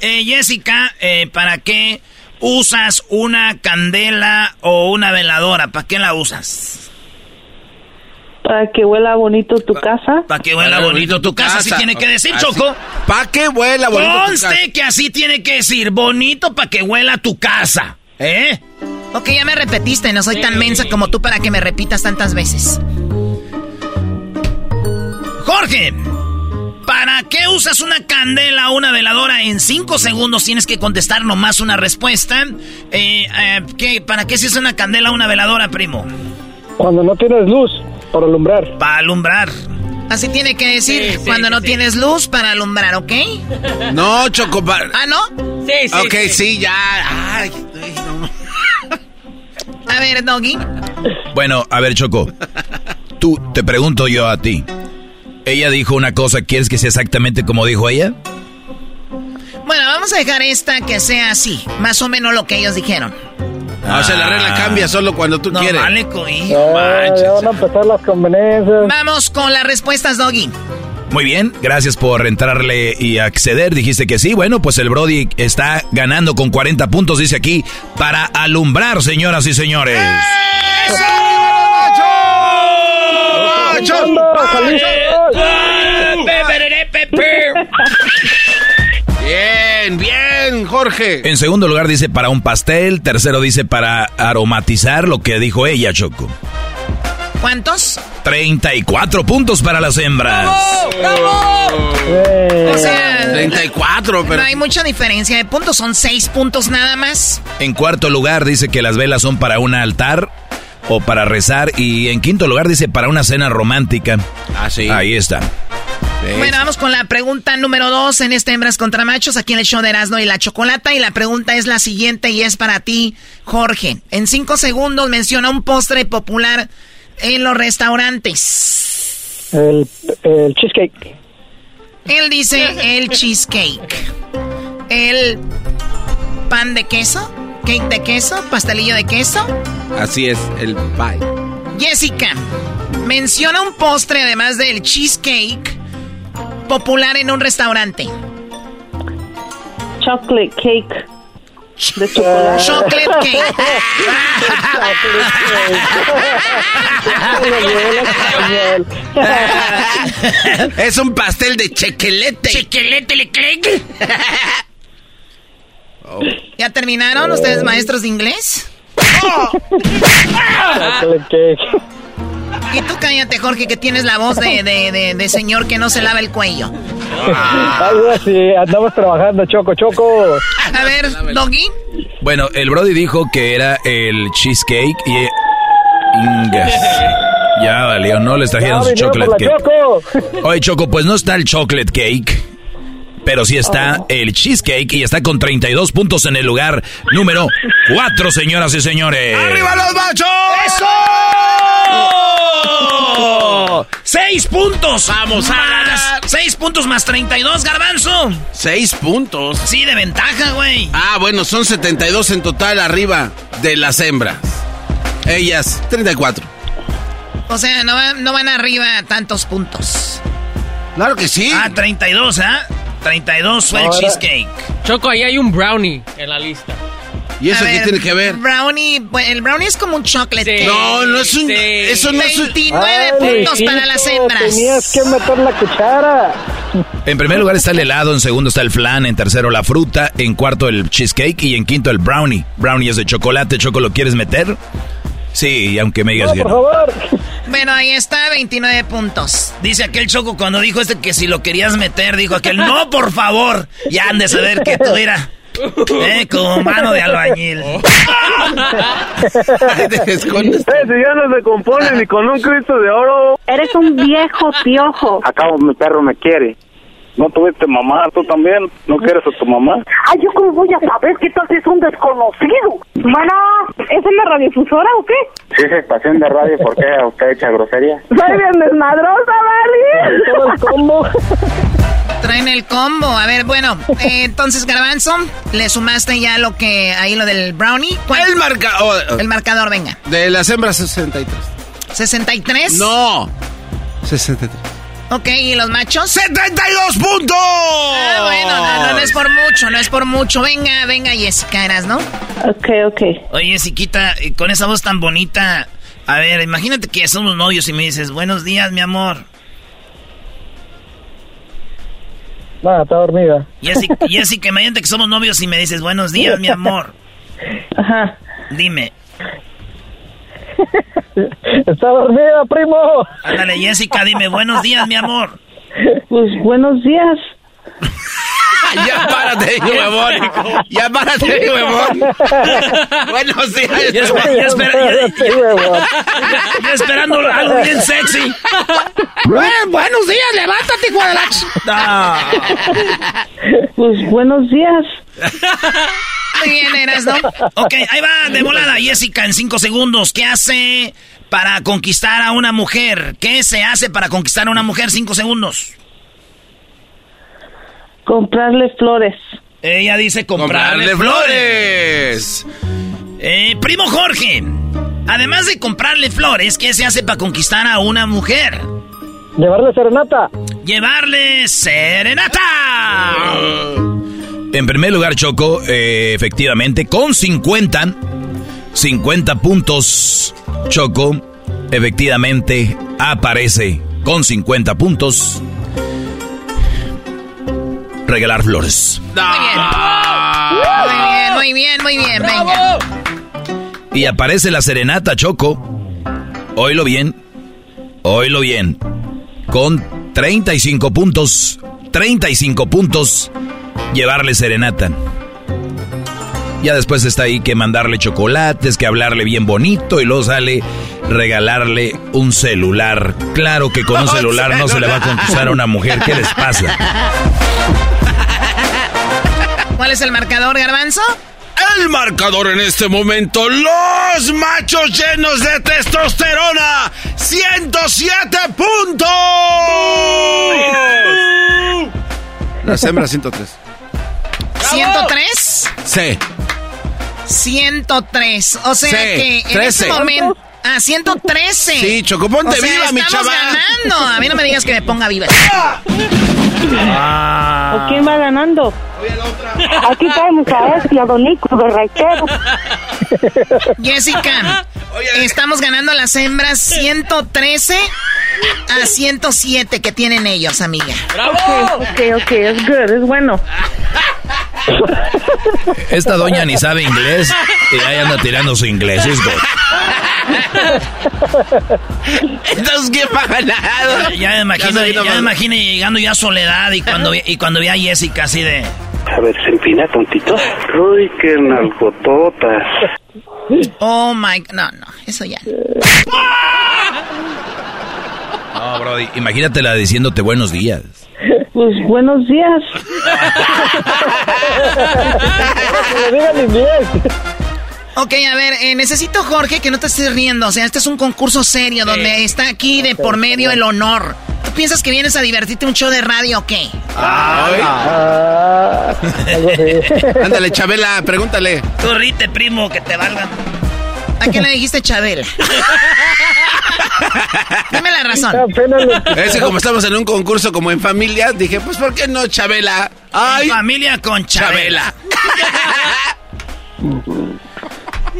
eh, Jessica, eh, para qué usas una candela o una veladora? ¿Para qué la usas? Para que huela bonito tu casa. Para que huela bonito tu casa, así tiene que decir, Así. Choco. ¿Pa' qué vuela bonito tu casa? Conste que así tiene que decir, bonito para que huela tu casa. ¿Eh? Ok, ya me repetiste, no soy tan mensa como tú para que me repitas tantas veces. Jorge, ¿para qué usas una candela o una veladora? En cinco segundos tienes que contestar nomás una respuesta. Eh, eh, ¿qué- ¿Para qué se usa una candela o una veladora, primo? Cuando no tienes luz para alumbrar. Para alumbrar. Así tiene que decir cuando no tienes luz para alumbrar, ¿ok? No, Choco. ¿Ah, no? Sí, sí. Ok, sí, ya. Ay. A ver, Doggy. Bueno, a ver, Choco. Tú, te pregunto yo a ti. Ella dijo una cosa, ¿quieres que sea exactamente como dijo ella? Bueno, vamos a dejar esta que sea así, más o menos lo que ellos dijeron. o sea, la regla cambia solo cuando tú No, quieres. vale, coí. Ah, ya van a empezar las conveniencias. Vamos con las respuestas, Doggy. Muy bien, gracias por entrarle y acceder. Dijiste que sí. Bueno, pues el Brody está ganando con 40 puntos, dice aquí, para alumbrar, señoras y señores. Bien, bien, Jorge. En segundo lugar dice para un pastel, tercero dice para aromatizar, lo que dijo ella, Choco. ¿Cuántos? 34 puntos para las hembras. O sea, 34, pero... no hay mucha diferencia de puntos, son seis puntos nada más. En cuarto lugar dice que las velas son para un altar o para rezar. Y en quinto lugar dice para una cena romántica. Ah, sí. Ahí está. Bueno, vamos con la pregunta número dos en este Hembras contra Machos, aquí en el show de Erasmo y la Chocolata. Y la pregunta es la siguiente y es para ti, Jorge. En cinco segundos menciona un postre popular en los restaurantes. El, el cheesecake. Él dice el cheesecake. El pan de queso, cake de queso, pastelillo de queso. Así es, el pie. Jessica, menciona un postre además del cheesecake popular en un restaurante. Chocolate cake. De chocolate. Chocolate cake. es un pastel de chequelete. Chequelete le click. ¿Ya terminaron ustedes maestros de inglés? Chocolate cake. Y tú cállate, Jorge, que tienes la voz de, de, de, de señor que no se lava el cuello. Algo así, andamos trabajando, Choco, Choco. A ver, Doggy. Bueno, el Brody dijo que era el cheesecake y... Ingas. Ya valió, no les trajeron Ya su chocolate cake. Choco. Oye, Choco, pues no está el chocolate cake, pero sí está el cheesecake y está con 32 puntos en el lugar número 4, señoras y señores. ¡Arriba los machos! ¡Eso! ¡Seis puntos! ¡Vamos a! ¡Seis puntos más 32, garbanzo! Seis puntos. Sí, de ventaja, güey. Ah, bueno, son 72 en total arriba de las hembras. Ellas, 34. O sea, no van, no van arriba a tantos puntos. Claro que sí. Ah, 32, ¿ah? 32 fue el Ahora- cheesecake. Choco, ahí hay un brownie en la lista. ¿Y eso A qué ver, tiene que ver? Brownie, el brownie es como un chocolate Sí. No, no es un... Sí. Eso no es un... 29 Ay, puntos para las hembras. Tenías que meter la cuchara. En primer lugar está el helado, en segundo está el flan, en tercero la fruta, en cuarto el cheesecake y en quinto el brownie. Brownie es de chocolate, Choco, ¿lo quieres meter? Sí, aunque me digas No, que por no. favor. Bueno, ahí está, 29 puntos. Dice aquel choco cuando dijo este que si lo querías meter, dijo aquel, no, por favor. Ya han de saber que tú era. Eh, como mano de albañil. Ay, te escondes. si ya no se compone ni con un Cristo de oro. Eres un viejo piojo. Acabo, mi perro me quiere. ¿No tuviste mamá? ¿Tú también? ¿No quieres a tu mamá? Ay, ¿yo cómo voy a saber qué tal si es un desconocido? Bueno, ¿es en la radiofusora o qué? Sí, es estación de radio. ¿Por qué usted echa grosería? Soy bien desmadrosa, ¿vale? Todo el combo. Traen el combo. A ver, bueno, eh, entonces, Garbanzo, le sumaste ya lo que, ahí lo del brownie. ¿Cuál? El marcador... El marcador, venga. De las hembras 63. ¿63? No. 63. Ok, ¿y los machos? ¡72 puntos! Ah, bueno, no, no, no es por mucho, no es por mucho. Venga, venga, Jessica, eras, ¿no? Ok, ok. Oye, Siquita, y con esa voz tan bonita. A ver, imagínate que somos novios y me dices, buenos días, mi amor. No, está dormida. Jessica, Jessica, imagínate que somos novios y me dices, buenos días, mi amor. Ajá. Dime. Está dormida, primo. Ándale, Jessica, dime, buenos días, mi amor. Pues buenos días. ya párate, huevón. Ya párate, huevón. Buenos días. Ya, ya, espera, ya, ya esperando algo bien sexy. buenos días, levántate, Guadalajara. No. Pues buenos días. Muy bien, eras, ¿no? Ok, ahí va de volada Jessica en cinco segundos. ¿Qué hace para conquistar a una mujer? ¿Qué se hace para conquistar a una mujer? Cinco segundos. Comprarle flores. Ella dice comprarle, ¡Comprarle flores. flores! Eh, primo Jorge, además de comprarle flores, ¿qué se hace para conquistar a una mujer? Llevarle serenata. Llevarle serenata. En primer lugar, Choco, eh, efectivamente, con 50, 50 puntos, Choco, efectivamente, aparece con 50 puntos. Regalar flores. Muy bien, muy bien, muy bien, venga. Y aparece la serenata, Choco. Oílo bien. Oílo bien. Con 35 puntos. 35 puntos. Llevarle serenata. Ya después está ahí que mandarle chocolates, que hablarle bien bonito y luego sale regalarle un celular. Claro que con un celular no se le va a conquistar a una mujer. ¿Qué les pasa? ¿Cuál es el marcador, Garbanzo? El marcador en este momento, los machos llenos de testosterona, 107 puntos. Las hembras 103. ¿103? Sí. 103. O sea Sí, que en 13. este momento. Ah, 113. Sí, Choco, ponte O sea, viva, mi estamos chava. ganando. A mí no me digas que me ponga viva. ¿O quién va ganando? Aquí tenemos a este, a Don Nico de Raitero. Jessica, estamos ganando a las hembras 113 a 107 que tienen ellos, amiga. Ok, ok, ok, es good, es bueno. Esta doña ni sabe inglés y ahí anda tirando su inglés. Es good. Entonces, ¿quién va ganado? Ya me imagino, ya, me imagino llegando ya a Soledad y cuando, vi- y cuando vi a Jessica así de... A ver, se empina tontito. Uy, qué nalgototas. Oh my, no, no, eso ya. No, Brody, imagínatela diciéndote buenos días. Pues buenos días. Ok, a ver, eh, necesito, Jorge, que no te estés riendo. O sea, este es un concurso serio donde está aquí de por medio el honor. ¿Tú piensas que vienes a divertirte un show de radio o qué? Ah, así. Ándale, Chabela, pregúntale. Tú rite, primo, que te valgan. ¿A quién le dijiste Chabela? Dime la razón. Apenas le- Es que como estamos en un concurso como en familia, dije, pues ¿por qué no Chabela? Ay, Familia con Chabela. Chabela.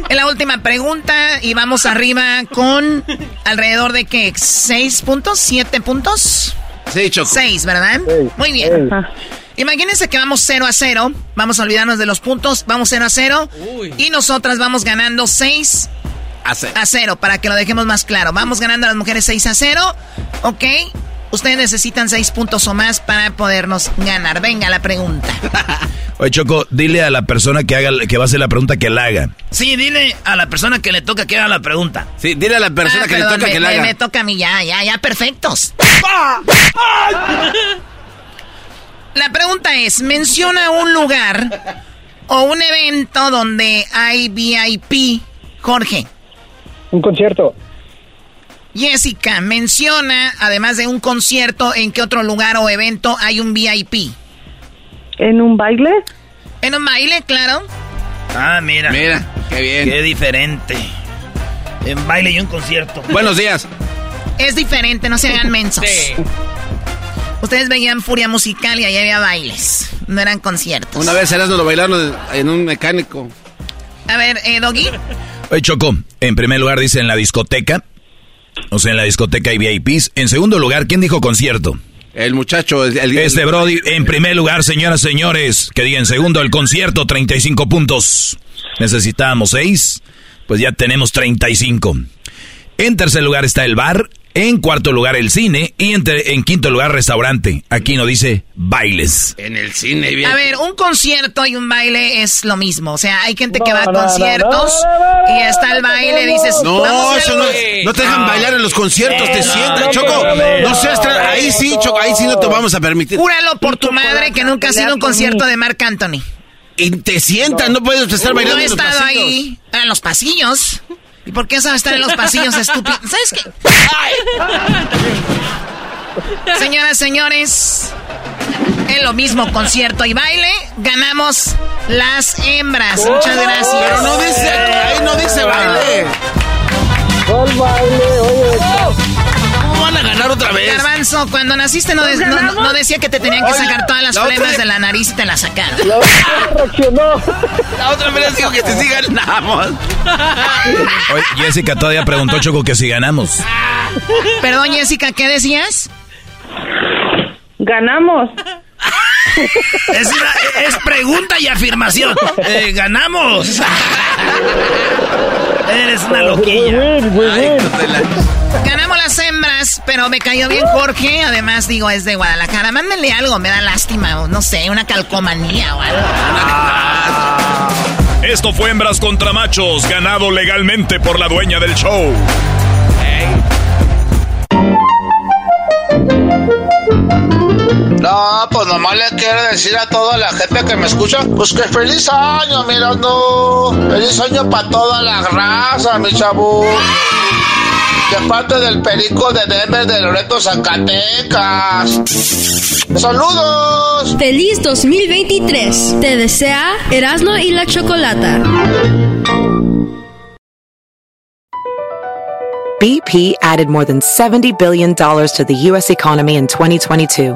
Es la última pregunta y vamos arriba con alrededor de qué? ¿Seis puntos? ¿Siete puntos? Sí, Choco. Seis, ¿verdad? Seis, Muy bien. seis. Imagínense que vamos 0 a 0. Vamos a olvidarnos de los puntos. Vamos 0 a 0. Y nosotras vamos ganando 6 Hace. a 0 para que lo dejemos más claro. Vamos ganando a las mujeres 6 a 0. ¿Ok? Ustedes necesitan 6 puntos o más para podernos ganar. Venga la pregunta. Oye, Choco, dile a la persona que haga, que va a hacer la pregunta que la haga. Sí, dile a la persona que le toca que haga la pregunta. Sí, dile a la persona Ah, que perdón, le toca me, que la me- haga. me toca a mí ya, ya, ya, perfectos. La pregunta es, menciona un lugar o un evento donde hay VIP. Jorge. Un concierto. Jessica, menciona, además de un concierto, en qué otro lugar o evento hay un VIP. ¿En un baile? En un baile, claro. Ah, mira. Mira, qué bien. Qué diferente. En baile y un concierto. Buenos días. Es diferente, no se hagan mensos. Ustedes veían Furia Musical y ahí había bailes. No eran conciertos. Una vez Erasmo lo bailaron en un mecánico. A ver, eh, Doggy. Oye, Choco, en primer lugar dice en la discoteca. O sea, en la discoteca hay VIPs. En segundo lugar, ¿quién dijo concierto? El muchacho, el, el- Este Brody, en primer lugar, señoras, señores, que diga en segundo el concierto, 35 puntos. Necesitábamos 6, pues ya tenemos 35. En tercer lugar está el bar. En cuarto lugar, el cine. Y en quinto lugar, restaurante. Aquí no dice bailes. En el cine, bien. A ver, un concierto y un baile es lo mismo. O sea, hay gente que va a conciertos y está el baile, dices... No, eso no, no te dejan bailar en los conciertos, te sientas, Choco. No seas... Ahí sí, Choco, ahí sí no te vamos a permitir. Júralo por tu madre que nunca has ido a un concierto de Marc Anthony. Y te sientas, no, puedes estar bailando No he estado ahí, en los pasillos. ¿Y por qué sabes estar en los pasillos, estúpido? ¿Sabes qué? Señoras, señores, en lo mismo concierto y baile, ganamos las hembras. Muchas gracias. Pero no dice, ahí no dice baile. ¿Cuál baile? Oye. ¿Cómo van a ganar otra vez? Garbanzo, cuando naciste no, no, decía que te tenían que sacar todas las flemas de la nariz y te las sacaron. La otra reaccionó. La otra vez dijo que si ganamos. Oye, Jessica todavía preguntó Choco que si ganamos. Perdón, Jessica, ¿qué decías? Ganamos. Es, es pregunta y afirmación. Eh, ganamos. Eres una loquilla. Ganamos las hembras, pero me cayó bien Jorge. Además, digo, es de Guadalajara. Mándenle algo, me da lástima. No sé, una calcomanía o algo. Esto fue Hembras contra Machos, ganado legalmente por la dueña del show. No, pues nomás le quiero decir a toda la gente que me escucha, pues que feliz año, mira, no. Feliz año para toda la raza, mi chavo. De parte del perico de Denver de Loreto, Zacatecas. ¡Saludos! ¡Feliz 2023! Te desea Erasmo y la Chocolata. BP added more than $70 billion to the U.S. economy in 2022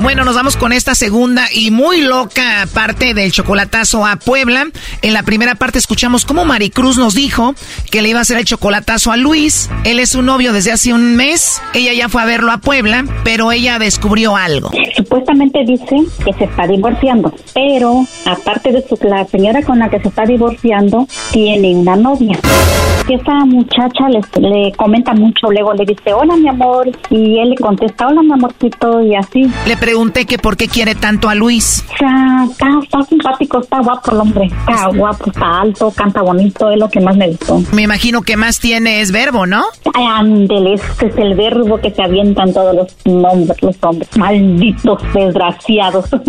Bueno, nos vamos con esta segunda y muy loca parte del chocolatazo a Puebla. En la primera parte escuchamos cómo Maricruz nos dijo que le iba a hacer el chocolatazo a Luis. Él es su novio desde hace un mes. Ella ya fue a verlo a Puebla, pero ella descubrió algo. Supuestamente dice que se está divorciando, pero aparte de su, la señora con la que se está divorciando tiene una novia. Esa muchacha le, le comenta mucho, luego le dice, hola mi amor, y él le contesta, hola mi amorcito, y así. Le pregunté que por qué quiere tanto a Luis. Está, está, está simpático, está guapo el hombre. Está guapo, está alto, canta bonito, es lo que más me gustó. Me imagino que más tiene es verbo, ¿no? Ándele, ese es el verbo que se avientan todos los nombres, los hombres. Malditos desgraciados.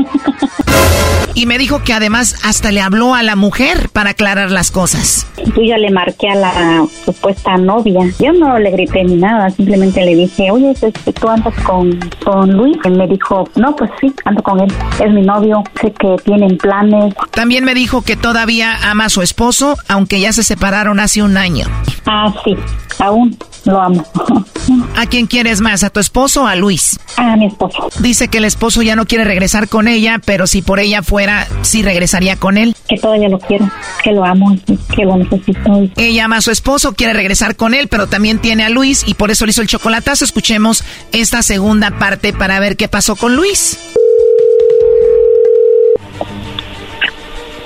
Y me dijo que además hasta le habló a la mujer para aclarar las cosas. Yo ya le marqué a la supuesta novia. Yo no le grité ni nada, simplemente le dije, oye, pues, tú andas con, con Luis. Él me dijo, no, pues sí, ando con él. Es mi novio, sé que tienen planes. También me dijo que todavía ama a su esposo, aunque ya se separaron hace un año. Ah, sí, aún lo amo. ¿A quién quieres más, a tu esposo o a Luis? A mi esposo. Dice que el esposo ya no quiere regresar con ella, pero si por ella fuera, sí regresaría con él. Que todavía lo quiero, que lo amo, que lo necesito. Ella ama a su esposo, quiere regresar con él, pero también tiene a Luis y por eso le hizo el chocolatazo. Escuchemos esta segunda parte para ver qué pasó con Luis.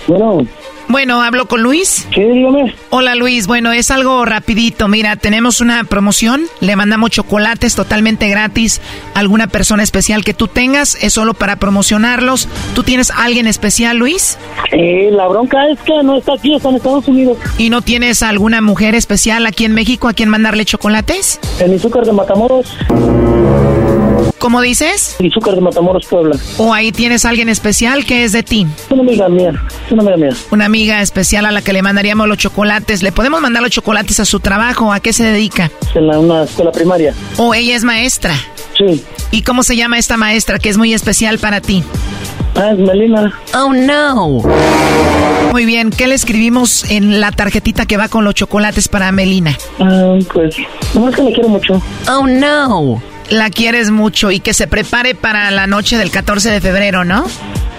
Bueno. Bueno, hablo con Luis. Sí, dígame. Hola Luis, bueno, es algo rapidito. Mira, tenemos una promoción, le mandamos chocolates totalmente gratis a alguna persona especial que tú tengas, es solo para promocionarlos. ¿Tú tienes alguien especial, Luis? Sí, la bronca es que no está aquí, está en Estados Unidos. ¿Y no tienes alguna mujer especial aquí en México a quien mandarle chocolates? En Izúcar de Matamoros. Cómo dices? Izúcar de Matamoros, Puebla. ¿O ahí tienes alguien especial que es de ti? Una amiga mía, una amiga mía. Una amiga especial a la que le mandaríamos los chocolates. ¿Le podemos mandar los chocolates a su trabajo? ¿A qué se dedica? En la, una escuela primaria. ¿O ella es maestra? Sí. ¿Y cómo se llama esta maestra que es muy especial para ti? Ah, es Melina. Oh, no. Muy bien, ¿qué le escribimos en la tarjetita que va con los chocolates para Melina? Ah, pues, no es que la quiero mucho. Oh, no. La quieres mucho y que se prepare para la noche del 14 de febrero, ¿no?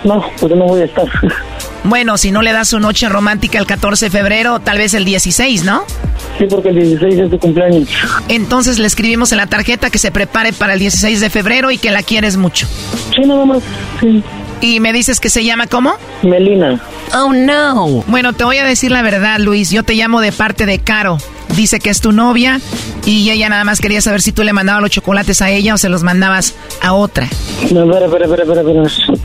No, porque no voy a estar. Bueno, si no le das su noche romántica el 14 de febrero, tal vez el 16, ¿no? Sí, porque el 16 es tu cumpleaños. Entonces le escribimos en la tarjeta que se prepare para el 16 de febrero y que la quieres mucho. Sí, nada más, sí. ¿Y me dices que se llama cómo? Melina. Oh, no. Bueno, te voy a decir la verdad, Luis. Yo te llamo de parte de Caro. Dice que es tu novia y ella nada más quería saber si tú le mandabas los chocolates a ella o se los mandabas a otra. No, espera, espera, espera, espera.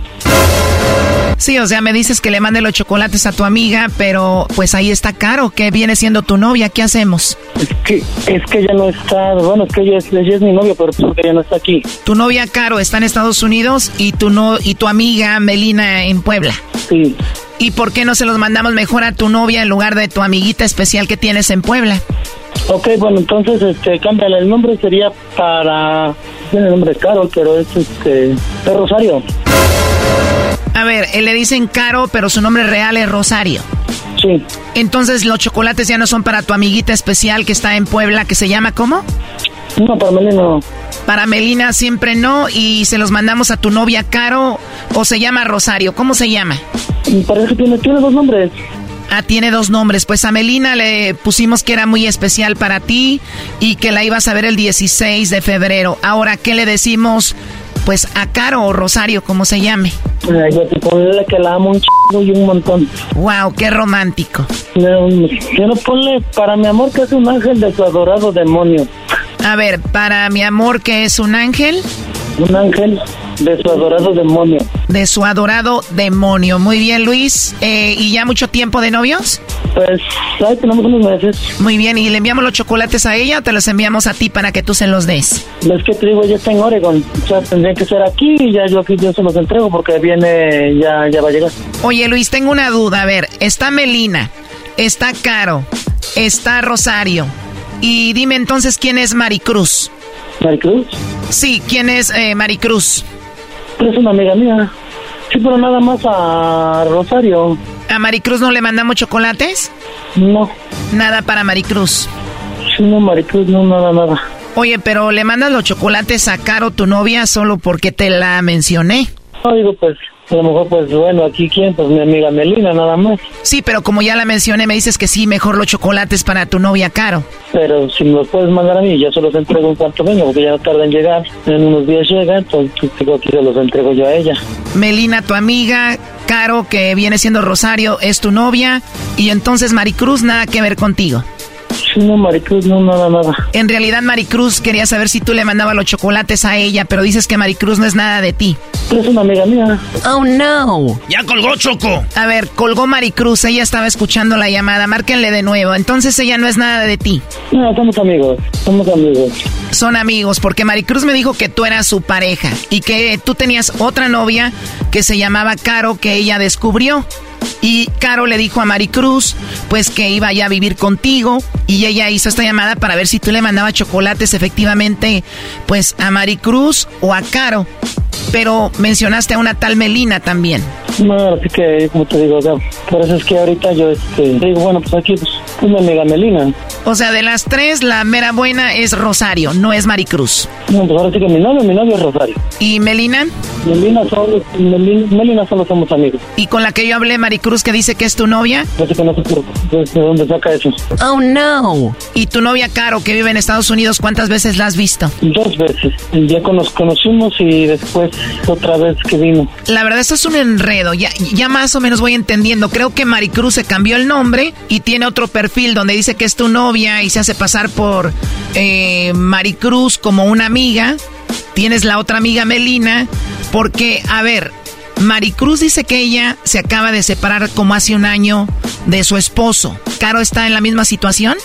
Sí, o sea, me dices que le mande los chocolates a tu amiga, pero pues ahí está Caro, que viene siendo tu novia. ¿Qué hacemos? Es que, es que ella no está, bueno, es que ella es, ella es mi novia, pero porque ella no está aquí. Tu novia Caro está en Estados Unidos y tu, no, y tu amiga Melina en Puebla. Sí. ¿Y por qué no se los mandamos mejor a tu novia en lugar de tu amiguita especial que tienes en Puebla? Ok, bueno, entonces, este, cámbiale. El nombre sería para... Tiene el nombre Carol, pero es, este, de Rosario. A ver, él le dicen Caro, pero su nombre real es Rosario. Sí. Entonces, los chocolates ya no son para tu amiguita especial que está en Puebla, que se llama ¿cómo? No, para Melina no. Para Melina siempre no, y se los mandamos a tu novia Caro, o se llama Rosario. ¿Cómo se llama? Parece que tiene, tiene dos nombres. Ah, tiene dos nombres. Pues a Melina le pusimos que era muy especial para ti y que la ibas a ver el 16 de febrero. Ahora, ¿qué le decimos? Pues a Caro o Rosario, como se llame. Ay, yo te ponle que la amo un chingo y un montón. Wow, qué romántico. Quiero ponle para mi amor que es un ángel de su adorado demonio. A ver, para mi amor que es un ángel. Un ángel de su adorado demonio. De su adorado demonio. Muy bien, Luis. Eh, ¿Y ya mucho tiempo de novios? Pues, ahí tenemos unos meses. Muy bien, ¿y le enviamos los chocolates a ella o te los enviamos a ti para que tú se los des? Es que te digo, ya está en Oregon. O sea, tendría que ser aquí y ya yo aquí yo se los entrego porque viene, ya, ya va a llegar. Oye, Luis, tengo una duda. A ver, está Melina, está Caro, está Rosario. Y dime entonces quién es Maricruz. ¿Maricruz? Sí, ¿quién es eh, Maricruz? Es una amiga mía. Sí, pero nada más a Rosario. ¿A Maricruz no le mandamos chocolates? No. Nada para Maricruz. Sí, no, Maricruz, no, nada, nada. Oye, pero le mandas los chocolates a Caro, tu novia, solo porque te la mencioné. No, digo, pues, a lo mejor, pues, bueno, aquí quién, pues mi amiga Melina, nada más. Sí, pero como ya la mencioné, me dices que sí, mejor los chocolates para tu novia Caro. Pero si me los puedes mandar a mí, yo se los entrego en cuanto venga, porque ya no tarda en llegar. En unos días llega, entonces digo, aquí se los entrego yo a ella. Melina, tu amiga, Caro, que viene siendo Rosario, es tu novia, y entonces Maricruz, nada que ver contigo. No, Maricruz, no, nada, nada. En realidad, Maricruz quería saber si tú le mandabas los chocolates a ella, pero dices que Maricruz no es nada de ti. Es una amiga mía. Oh, no. Ya colgó Choco. A ver, colgó Maricruz, ella estaba escuchando la llamada, márquenle de nuevo. Entonces ella no es nada de ti. No, somos amigos, somos amigos. Son amigos, porque Maricruz me dijo que tú eras su pareja y que tú tenías otra novia que se llamaba Caro que ella descubrió. Y Caro le dijo a Maricruz, pues que iba ya a vivir contigo. Y ella hizo esta llamada para ver si tú le mandabas chocolates efectivamente, pues a Maricruz o a Caro. Pero mencionaste a una tal Melina también. No, así que, como te digo, o sea, por eso es que ahorita yo, este, digo, bueno, pues aquí, pues, una amiga Melina. O sea, de las tres, la mera buena es Rosario, no es Maricruz. No, pues ahora sí que mi novio, mi novio es Rosario. ¿Y Melina? Melina solo, Melina, Melina solo somos amigos. ¿Y con la que yo hablé, Maricruz, que dice que es tu novia? No sé no sé por de dónde saca eso. Oh, no. ¿Y tu novia Caro, que vive en Estados Unidos, cuántas veces la has visto? Dos veces. Ya nos conocimos y después otra vez que vino. La verdad, esto es un enredo. Ya, ya más o menos voy entendiendo. Creo que Maricruz se cambió el nombre y tiene otro perfil donde dice que es tu novia y se hace pasar por eh, Maricruz como una amiga. Tienes la otra amiga Melina. Porque, a ver, Maricruz dice que ella se acaba de separar como hace un año de su esposo. ¿Caro está en la misma situación?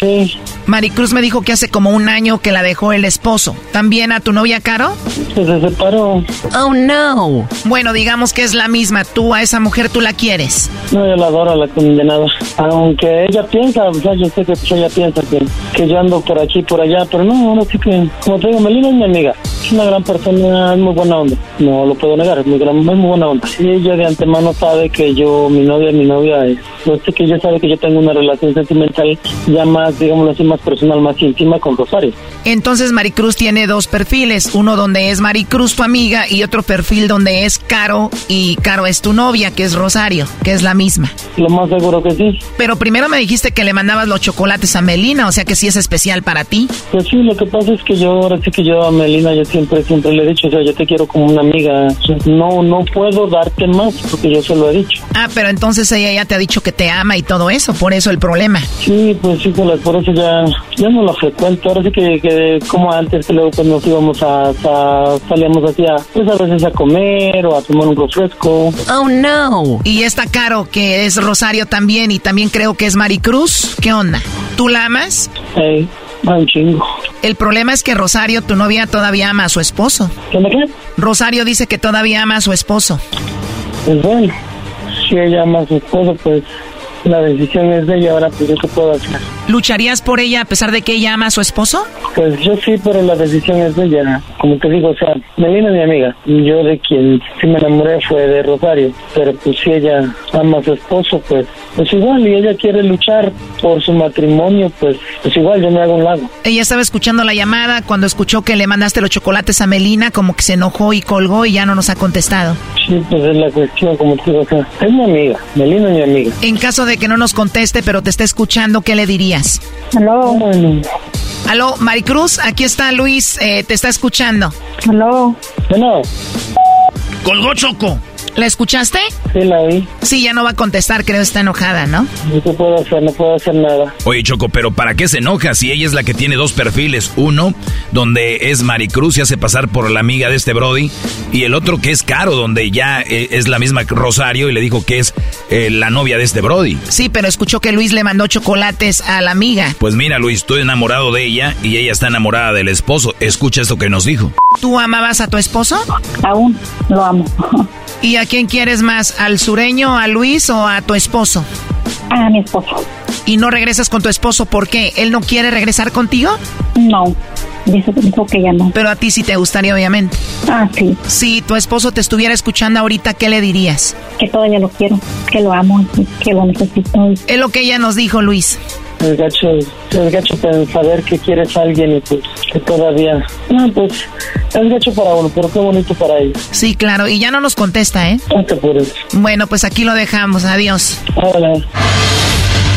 Sí. Maricruz me dijo que hace como un año que la dejó el esposo. ¿También a tu novia, Caro? Se separó. Oh, no. Bueno, digamos que es la misma. Tú a esa mujer, ¿tú la quieres? No, yo la adoro, la condenada. Aunque ella piensa, o sea, yo sé que pues, ella piensa que, que yo ando por aquí, por allá, pero no, ahora sí que, como te digo, Melina es mi amiga. Es una gran persona, es muy buena onda. No lo puedo negar, es muy, gran, es muy buena onda. Y ella de antemano sabe que yo, mi novia, mi novia es. No sé que ella sabe que yo tengo una relación sentimental ya más, digámoslo así, más personal, más íntima con Rosario. Entonces Maricruz tiene dos perfiles, uno donde es Maricruz tu amiga y otro perfil donde es Caro y Caro es tu novia, que es Rosario, que es la misma. Lo más seguro que sí. Pero primero me dijiste que le mandabas los chocolates a Melina, o sea que sí es especial para ti. Pues sí, lo que pasa es que yo, ahora sí que yo a Melina, yo siempre, siempre le he dicho, o sea, yo te quiero como una amiga. No, no puedo darte más porque yo se lo he dicho. Ah, pero entonces ella ya te ha dicho que te ama y todo eso, por eso el problema. Sí, pues sí, por eso ya, ya no lo frecuento. Ahora sí que, que como antes, que luego pues nos íbamos a, a salíamos hacia, pues a veces a comer o a tomar un refresco. Oh, no. Y está Caro, que es Rosario también y también creo que es Maricruz. ¿Qué onda? ¿Tú la amas? Sí. un chingo. El problema es que Rosario, tu novia, todavía ama a su esposo. ¿Qué me qué? Rosario dice que todavía ama a su esposo. Pues bueno, si ella ama a su esposo, pues la decisión es de ella, ahora pues yo qué puedo hacer. ¿Lucharías por ella a pesar de que ella ama a su esposo? Pues yo sí, pero la decisión es de ella. Como te digo, o sea, Melina es mi amiga. Yo de quien sí me enamoré fue de Rosario. Pero pues si ella ama a su esposo, pues, pues igual, y ella quiere luchar por su matrimonio, pues, pues igual yo me hago un lado. Ella estaba escuchando la llamada cuando escuchó que le mandaste los chocolates a Melina, como que se enojó y colgó y ya no nos ha contestado. Sí, pues es la cuestión, como te digo, o sea, es mi amiga, Melina es mi amiga. En caso de que no nos conteste, pero te esté escuchando, ¿qué le dirías? Aló. Aló, Maricruz, aquí está Luis, eh, te está escuchando. Aló. Aló. Colgó Choco. ¿La escuchaste? Sí, la oí. Sí, ya no va a contestar, creo está enojada, ¿no? No puedo hacer, no puedo hacer nada. Oye, Choco, pero ¿para qué se enoja si ella es la que tiene dos perfiles? Uno, donde es Maricruz y hace pasar por la amiga de este Brody, y el otro que es Caro, donde ya eh, es la misma Rosario y le dijo que es eh, la novia de este Brody. Sí, pero escuchó que Luis le mandó chocolates a la amiga. Pues mira, Luis, estoy enamorado de ella y ella está enamorada del esposo. Escucha esto que nos dijo. ¿Tú amabas a tu esposo? Aún lo amo. ¿Y a quién quieres más? ¿Al sureño, a Luis o a tu esposo? A mi esposo. ¿Y no regresas con tu esposo por qué? ¿Él no quiere regresar contigo? No. Dice, dijo que ya no. Pero a ti sí te gustaría, obviamente. Ah, sí. Si tu esposo te estuviera escuchando ahorita, ¿qué le dirías? Que todavía lo quiero, que lo amo, que lo necesito. Es lo que ella nos dijo, Luis. Es gacho, es gacho saber que quieres a alguien y pues que todavía... No, pues es gacho para uno, pero qué bonito para ella. Sí, claro, y ya no nos contesta, ¿eh? No te. Bueno, pues aquí lo dejamos, adiós. Hola.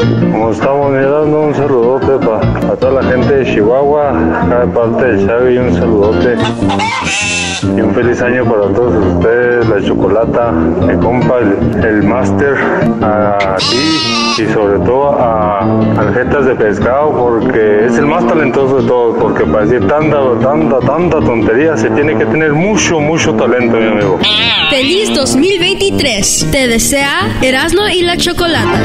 Como estamos mirando, un saludote para toda la gente de Chihuahua, acá de parte de Xavi, un saludote. Y un feliz año para todos ustedes, la chocolata, mi compa, el, el máster, a ti y sobre todo a Aljetas de Pescado, porque es el más talentoso de todos, porque para decir tanta, tanta, tanta tontería se tiene que tener mucho, mucho talento, mi amigo. Feliz 2023. Te desea Erasmo y la Chocolata.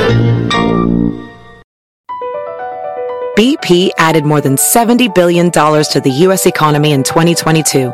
BP added more than $70 billion to the U.S. economy in 2022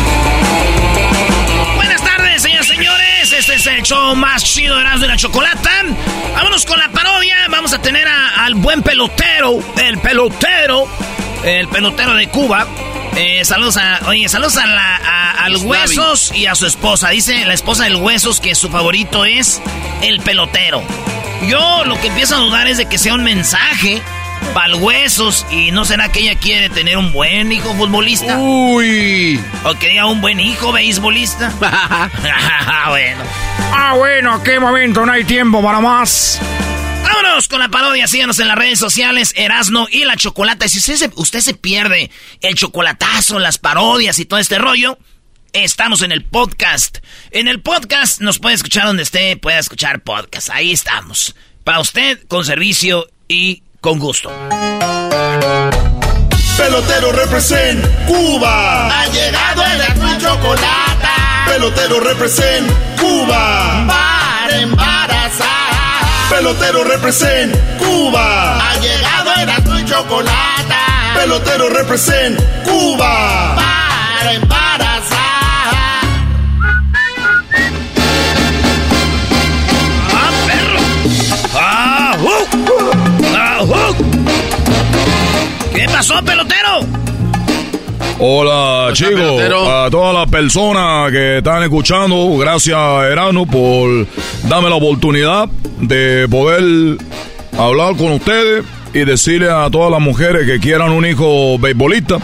Es el show más chido de y la Chocolata. Vámonos con la parodia. Vamos a tener al buen pelotero, el pelotero, el pelotero de Cuba. Eh, saludos a, oye, saludos a la, al Huesos y a su esposa. Dice la esposa del Huesos que su favorito es el pelotero. Yo lo que empiezo a dudar es de que sea un mensaje para Huesos y no será que ella quiere tener un buen hijo futbolista. Uy. O que diga un buen hijo beisbolista. bueno. Ah, bueno, qué momento, no hay tiempo para más. Vámonos con la parodia, síganos en las redes sociales, Erasno y la Chocolata. Si usted se, usted se pierde el chocolatazo, las parodias y todo este rollo, estamos en el podcast. En el podcast nos puede escuchar donde esté, puede escuchar podcast. Ahí estamos. Para usted, con servicio y con gusto. Pelotero represent Cuba. Ha llegado el Erasmo y Chocolata. Pelotero represent Cuba. Para embarazar. Pelotero represent Cuba. Ha llegado el Erasmo y Chocolata. Pelotero represent Cuba. Para embarazar. ¿Qué pasó, pelotero? Hola chicos, a todas las personas que están escuchando, gracias Erano por darme la oportunidad de poder hablar con ustedes y decirle a todas las mujeres que quieran un hijo beisbolista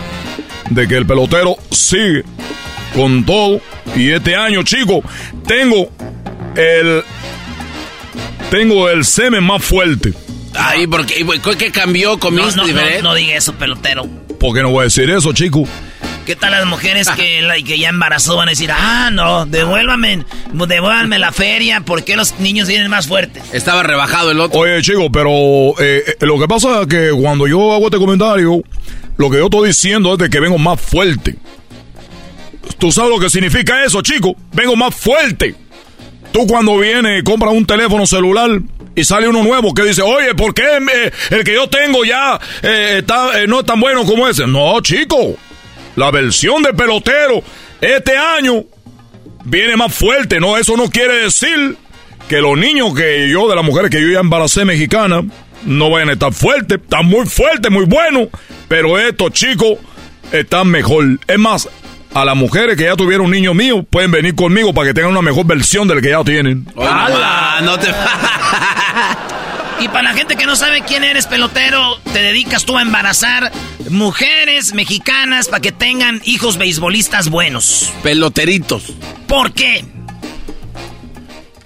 de que el pelotero sigue con todo y este año chicos tengo el tengo el semen más fuerte. Ay, porque qué cambió? ¿Comiste no, no, diferente? No, no diga eso, pelotero. ¿Por qué no voy a decir eso, chico? ¿Qué tal las mujeres que, la- que ya embarazó van a decir, ah, no, devuélvame, devuélvame la feria, porque los niños vienen más fuertes? Estaba rebajado el otro. Oye, chico, pero eh, eh, lo que pasa es que cuando yo hago este comentario, lo que yo estoy diciendo es de que vengo más fuerte. ¿Tú sabes lo que significa eso, chico? Vengo más fuerte. Tú cuando vienes y compras un teléfono celular y sale uno nuevo que dice, oye, ¿por qué eh, el que yo tengo ya eh, está, eh, no es tan bueno como ese? No, chico. La versión de pelotero este año viene más fuerte. No, eso no quiere decir que los niños que yo, de las mujeres que yo ya embaracé mexicana, no vayan a estar fuertes. Están muy fuertes, muy buenos. Pero estos chicos están mejor. Es más, a las mujeres que ya tuvieron un niño mío, pueden venir conmigo para que tengan una mejor versión del que ya tienen. ¡Hala! No te... Y para la gente que no sabe quién eres, pelotero, te dedicas tú a embarazar mujeres mexicanas para que tengan hijos beisbolistas buenos. Peloteritos. ¿Por qué?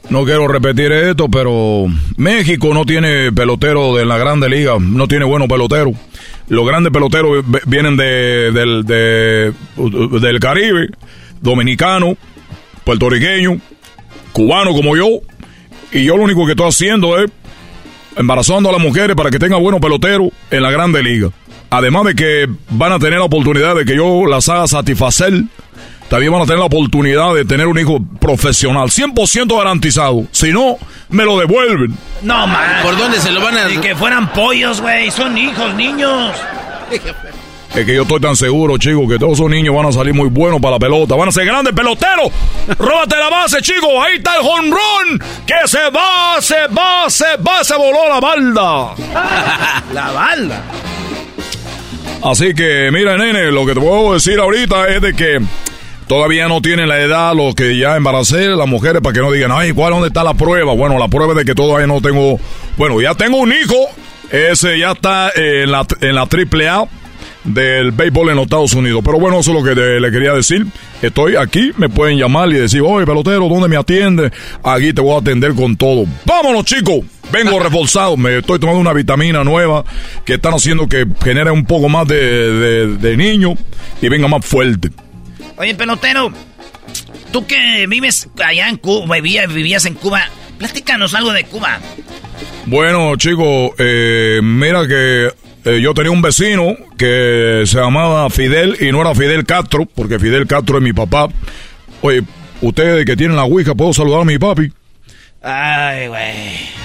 No quiero repetir esto, pero México no tiene pelotero de la Grande Liga, no tiene buenos peloteros. Los grandes peloteros vienen de, del, de- del Caribe, dominicano, puertorriqueño, cubano como yo. Y yo lo único que estoy haciendo es embarazando a las mujeres para que tengan buenos peloteros en la Grande Liga. Además de que van a tener la oportunidad de que yo las haga satisfacer, también van a tener la oportunidad de tener un hijo profesional, 100% garantizado. Si no, me lo devuelven. No, man. ¿Por dónde se lo van a...? Ni que fueran pollos, güey. Son hijos, niños. Es que yo estoy tan seguro, chicos, que todos esos niños van a salir muy buenos para la pelota. Van a ser grandes peloteros. Róbate la base, chicos. Ahí está el jonrón. Que se va, se va, se va, se voló la balda. la balda. Así que, mira, nene, lo que te puedo decir ahorita es de que todavía no tienen la edad los que ya embaracé, las mujeres, para que no digan, ay, ¿cuál dónde está la prueba? Bueno, la prueba es de que todavía no tengo. Bueno, ya tengo un hijo. Ese ya está en la, en la triple A del béisbol en los Estados Unidos. Pero bueno, eso es lo que te- le quería decir. Estoy aquí, me pueden llamar y decir, oye, pelotero, ¿dónde me atiende? Aquí te voy a atender con todo. ¡Vámonos, chicos! Vengo reforzado, me estoy tomando una vitamina nueva que están haciendo que genere un poco más de, de, de niño y venga más fuerte. Oye, pelotero, tú que vives allá en Cuba, vivías, vivías en Cuba, Platícanos algo de Cuba. Bueno, chicos, eh, mira que eh, yo tenía un vecino que se llamaba Fidel y no era Fidel Castro, porque Fidel Castro es mi papá. Oye, ustedes que tienen la Ouija, ¿puedo saludar a mi papi? Ay, güey.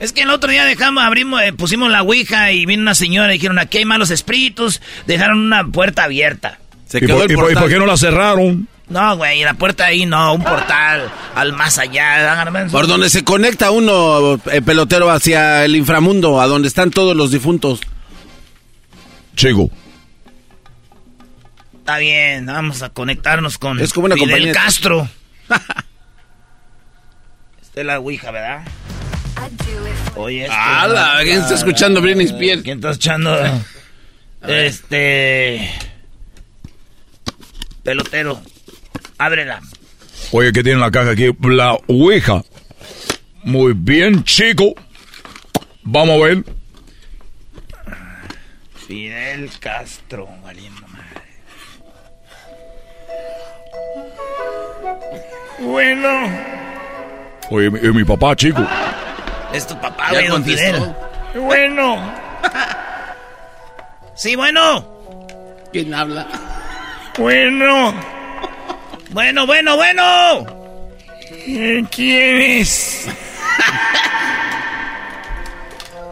Es que el otro día dejamos, abrimos, eh, pusimos la ouija y vino una señora y dijeron, aquí hay malos espíritus. Dejaron una puerta abierta. ¿Y, por, y por qué no la cerraron? No, güey, la puerta ahí no, un portal al más allá. Por donde se conecta uno, el eh, pelotero, hacia el inframundo, a donde están todos los difuntos. Chico. Está bien, vamos a conectarnos con es como una Fidel Castro. Esta es la Ouija, ¿verdad? Oye, este, ¡Hala! ¿Quién está escuchando Britney Spears? ¿Quién está escuchando? Este... Pelotero. Ábrela. Oye, ¿qué tiene la caja aquí? La Ouija. Muy bien, chico. Vamos a ver. Fidel Castro, valiendo madre. Bueno. Oye, mi, mi papá, chico. Es tu papá, güey, don Fidel. Bueno. Sí, bueno. ¿Quién habla? Bueno. Bueno, bueno, bueno. ¿Quién es?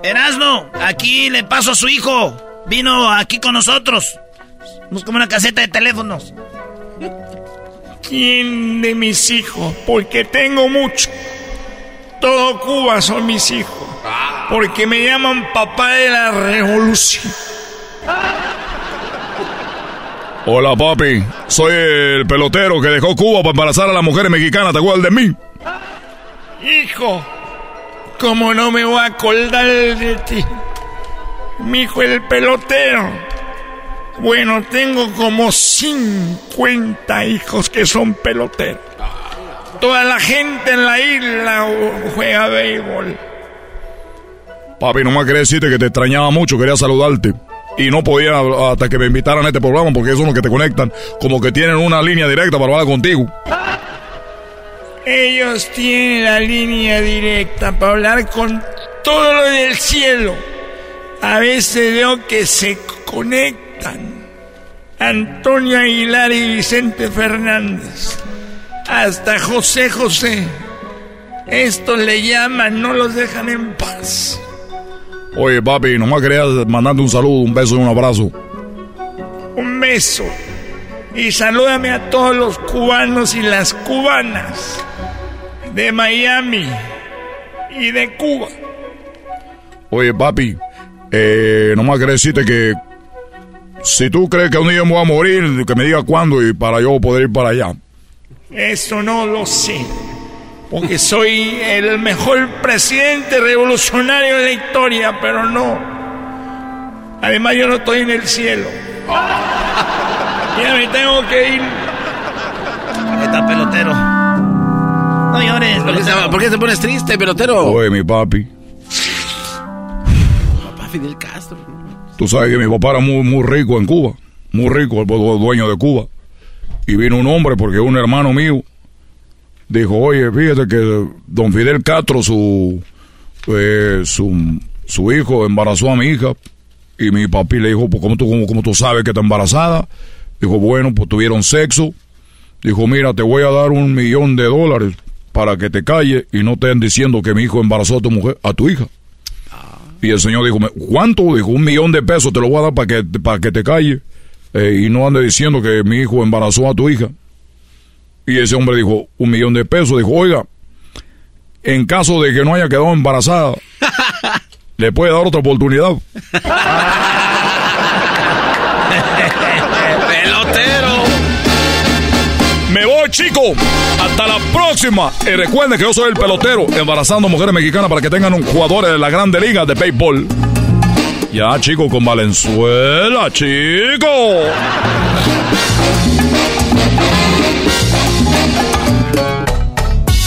Erasmo, aquí le paso a su hijo. Vino aquí con nosotros. Nos como una caseta de teléfonos. ¿Quién de mis hijos? Porque tengo mucho. Todo Cuba son mis hijos. Porque me llaman papá de la revolución. Hola, papi. Soy el pelotero que dejó Cuba para embarazar a las mujeres mexicanas. ¿Te acuerdas de mí? Hijo, ¿cómo no me voy a acordar de ti? Mi hijo el pelotero. Bueno, tengo como 50 hijos que son peloteros. Toda la gente en la isla juega béisbol. Papi, no me quería decirte que te extrañaba mucho, quería saludarte. Y no podía hasta que me invitaran a este programa porque son los que te conectan. Como que tienen una línea directa para hablar contigo. Ellos tienen la línea directa para hablar con todo lo del cielo. A veces veo que se conectan. Antonio Aguilar y Vicente Fernández. Hasta José José. Estos le llaman, no los dejan en paz. Oye, papi, nomás quería mandarte un saludo, un beso y un abrazo. Un beso. Y salúdame a todos los cubanos y las cubanas de Miami y de Cuba. Oye, papi, eh, nomás quería decirte que si tú crees que un día me voy a morir, que me diga cuándo y para yo poder ir para allá. Eso no lo sé. Porque soy el mejor presidente revolucionario de la historia, pero no. Además yo no estoy en el cielo. Ya me tengo que ir. Ahí está pelotero. No llores, ¿Por qué, se, pelotero. por qué te pones triste, pelotero? Oye, mi papi, Papá Fidel Castro. tú sabes que mi papá era muy, muy rico en Cuba. Muy rico, el du- dueño de Cuba. Y vino un hombre, porque un hermano mío dijo, oye, fíjate que don Fidel Castro, su, eh, su, su hijo, embarazó a mi hija. Y mi papi le dijo, pues ¿cómo tú, cómo, cómo tú sabes que está embarazada? Dijo, bueno, pues tuvieron sexo. Dijo, mira, te voy a dar un millón de dólares para que te calles y no te estén diciendo que mi hijo embarazó a tu mujer, a tu hija. Y el señor dijo, ¿cuánto? Dijo, un millón de pesos te lo voy a dar para que, para que te calles eh, y no ande diciendo que mi hijo embarazó a tu hija. Y ese hombre dijo, un millón de pesos. Dijo, oiga, en caso de que no haya quedado embarazada, le puede dar otra oportunidad. ¡Pelotero! Me voy, chico. Hasta la próxima. Y recuerden que yo soy el pelotero, embarazando mujeres mexicanas para que tengan un jugadores de la Grande Liga de béisbol. Ya, chico, con Valenzuela, chico.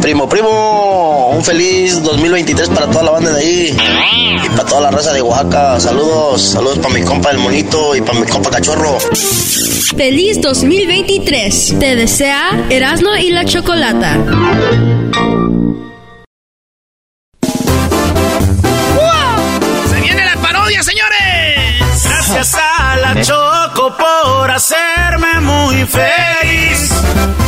Primo, primo, un feliz 2023 para toda la banda de ahí y para toda la raza de Oaxaca. Saludos, saludos para mi compa el monito y para mi compa cachorro. Feliz 2023. Te desea Erasmo y la Chocolata. ¡Se viene la parodia, señores! Gracias a la Choco por hacerme muy feliz.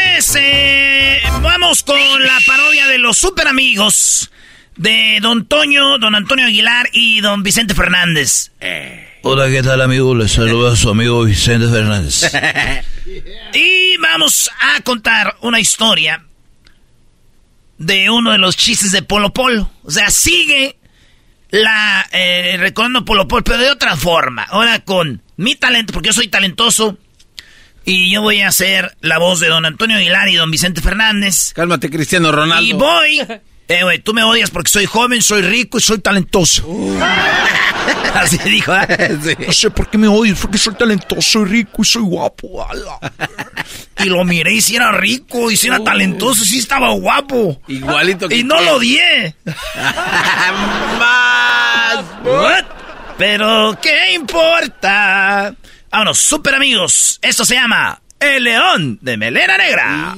vamos con la parodia de los super amigos de Don Toño, Don Antonio Aguilar y Don Vicente Fernández. Hola, ¿qué tal, amigo? Les saluda a su amigo Vicente Fernández. y vamos a contar una historia de uno de los chistes de Polo Polo. O sea, sigue la eh, recordando Polo Polo, pero de otra forma. Ahora con mi talento, porque yo soy talentoso. Y yo voy a hacer la voz de don Antonio Aguilar y don Vicente Fernández. Cálmate, Cristiano Ronaldo. Y voy. Eh, güey, tú me odias porque soy joven, soy rico y soy talentoso. Así dijo. ¿eh? No sé por qué me odias, porque soy talentoso, soy rico y soy guapo. Y lo miré y si era rico y si era talentoso, sí estaba guapo. Igualito que Y no lo odié. What? Pero, ¿qué importa? Vámonos, super amigos. Esto se llama El León de Melena Negra.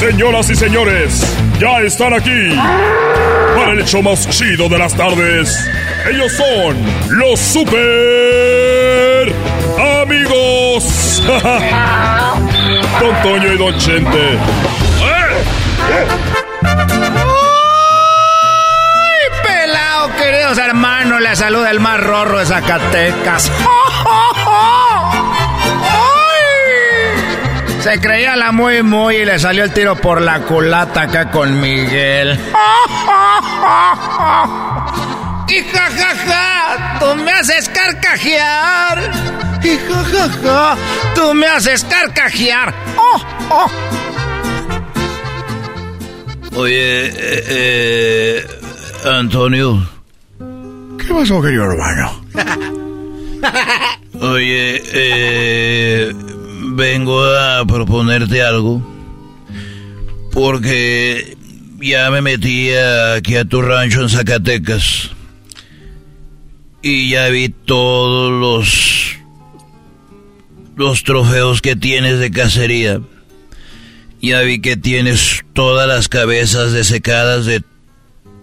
Señoras y señores, ya están aquí para el hecho más chido de las tardes. Ellos son los super amigos. Don Toño y Don Chente. ¡Ay, queridos hermanos! Les saluda el más rorro de Zacatecas. Se creía la muy muy y le salió el tiro por la culata acá con Miguel. Y jajaja, tú me haces carcajear. Y jajaja, tú me haces carcajear. Oh, oh. Oye, eh, eh, Antonio. ¿Qué pasó, querido hermano? Oye, eh, vengo a proponerte algo. Porque ya me metí aquí a tu rancho en Zacatecas. Y ya vi todos los. los trofeos que tienes de cacería. Ya vi que tienes todas las cabezas desecadas de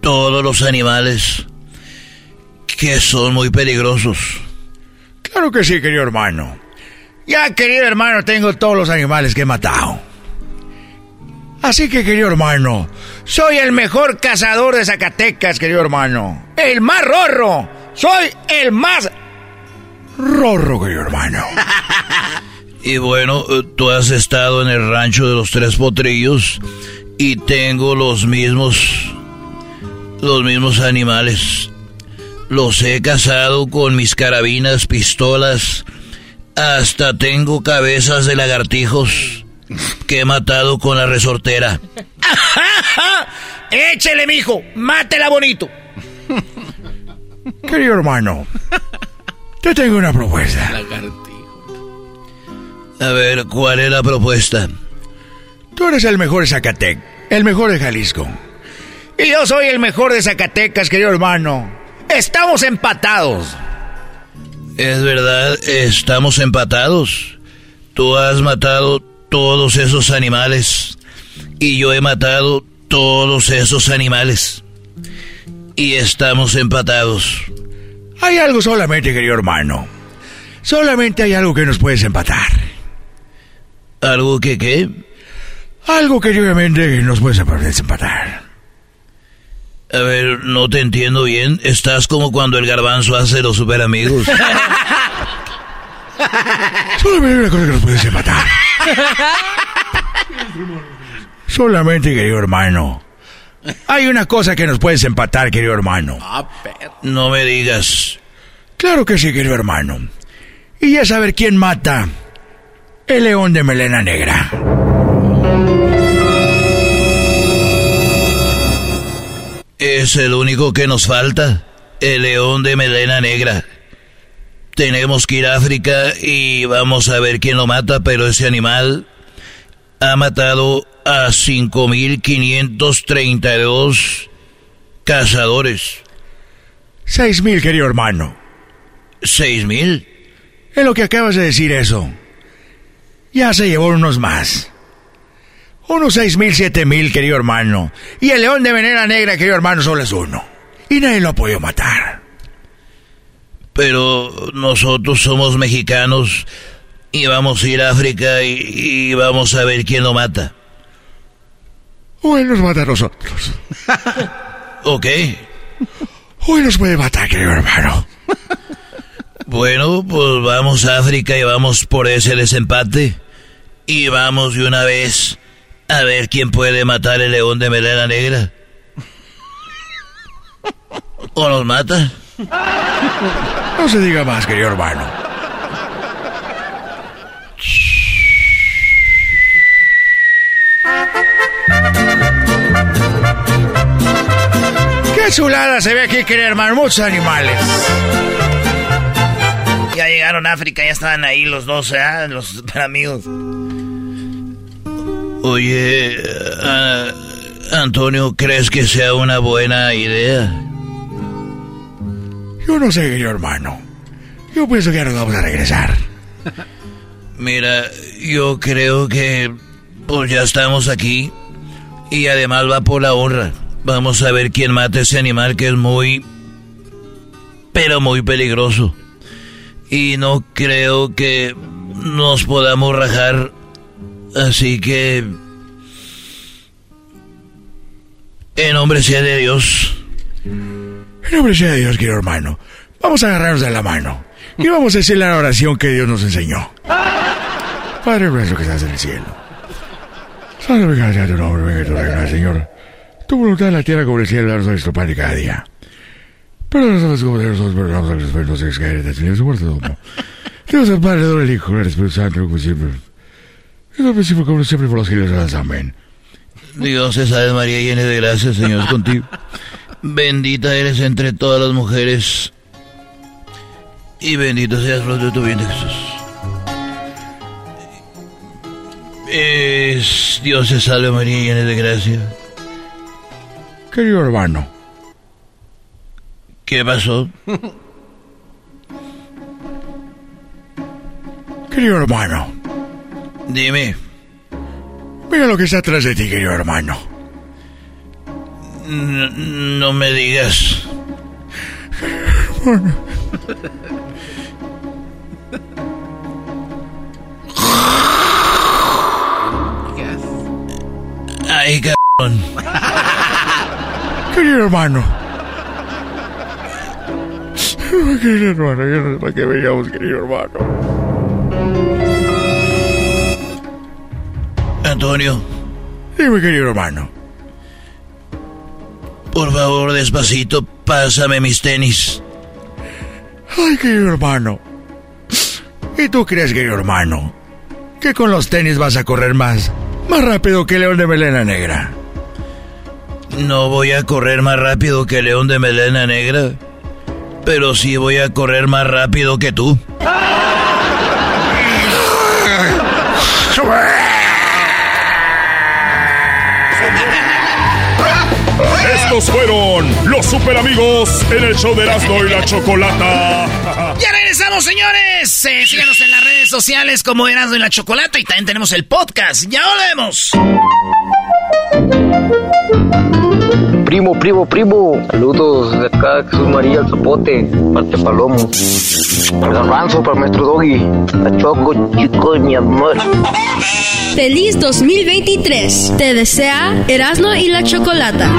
todos los animales que son muy peligrosos. Claro que sí, querido hermano. Ya, querido hermano, tengo todos los animales que he matado. Así que, querido hermano, soy el mejor cazador de Zacatecas, querido hermano. El más rorro. Soy el más rorro, querido hermano. Y bueno, eh, tú has estado en el rancho de los tres potrillos y tengo los mismos, los mismos animales. Los he cazado con mis carabinas, pistolas, hasta tengo cabezas de lagartijos que he matado con la resortera. Échele, mijo. Mátela bonito. Querido hermano, te tengo una propuesta. A ver, ¿cuál es la propuesta? Tú eres el mejor Zacatec. el mejor de Jalisco. Y yo soy el mejor de Zacatecas, querido hermano. Estamos empatados. Es verdad, estamos empatados. Tú has matado todos esos animales y yo he matado todos esos animales. Y estamos empatados. Hay algo solamente, querido hermano. Solamente hay algo que nos puedes empatar. ¿Algo que qué? Algo que obviamente nos puede desempatar. A ver, no te entiendo bien. Estás como cuando el garbanzo hace los super amigos. Solamente hay una cosa que nos puede desempatar. Solamente, querido hermano. Hay una cosa que nos puede empatar, querido hermano. No me digas. Claro que sí, querido hermano. Y ya saber quién mata el león de melena negra. Es el único que nos falta, el león de melena negra. Tenemos que ir a África y vamos a ver quién lo mata, pero ese animal ha matado a 5.532 cazadores. Seis mil, querido hermano. ¿Seis mil? Es lo que acabas de decir eso. Ya se llevó unos más. Unos seis mil, siete mil, querido hermano. Y el león de venera negra, querido hermano, solo es uno. Y nadie lo ha podido matar. Pero nosotros somos mexicanos y vamos a ir a África y, vamos a ver quién lo mata. Hoy nos mata a nosotros. ok. Hoy nos puede matar, querido hermano. Bueno, pues vamos a África y vamos por ese desempate. Y vamos de una vez a ver quién puede matar el león de melena negra. ¿O nos mata? No se diga más, querido hermano. ¡Qué chulada se ve aquí, querido hermano! Muchos animales. Ya llegaron a África, ya estaban ahí los dos, ¿eh? Los amigos. Oye, uh, Antonio, ¿crees que sea una buena idea? Yo no sé, querido hermano. Yo pienso que nos vamos a regresar. Mira, yo creo que pues ya estamos aquí y además va por la honra. Vamos a ver quién mata ese animal que es muy, pero muy peligroso. Y no creo que nos podamos rajar Así que... En nombre sea de Dios. En nombre sea de Dios, querido hermano. Vamos a agarrarnos de la mano. Y vamos a decir la oración que Dios nos enseñó. Padre nuestro que estás en el cielo. Santificado sea tu nombre, venga tu reino, Señor. Tu voluntad en la tierra como el cielo, danos nuestro pan de cada día. Pero nosotros como nosotros perdonamos a los que caen en el su muerte. Dios el Padre, el Hijo, el Espíritu Santo, como siempre. Y como siempre por siglos. Amén. Dios es salve María, llena de gracia, Señor es contigo. Bendita eres entre todas las mujeres. Y bendito seas fruto de tu vientre, Jesús. Es Dios es salve María, llena de gracia. Querido hermano. ¿Qué pasó? Querido hermano. Dime. Mira lo que está atrás de ti, querido hermano. No, me digas. Ay, cabrón. Querido hermano. Querido hermano, yo no sé para qué veníamos, querido hermano. Antonio. Dime, querido hermano. Por favor, despacito, pásame mis tenis. Ay, querido hermano. ¿Y tú crees, querido hermano, que con los tenis vas a correr más? Más rápido que León de Melena Negra. No voy a correr más rápido que León de Melena Negra, pero sí voy a correr más rápido que tú. Estos fueron los super amigos en el show de Erasmo y la Chocolata. Ya regresamos, señores. Eh, síganos en las redes sociales como Erasmo y la Chocolata y también tenemos el podcast. Ya volvemos. Primo, primo, primo. Saludos de acá, Jesús María el Zapote, parte Palomo. Para Ranzo, para Maestro Doggy. La Choco, chico, mi amor. Feliz 2023. Te desea Erasmo y la Chocolata.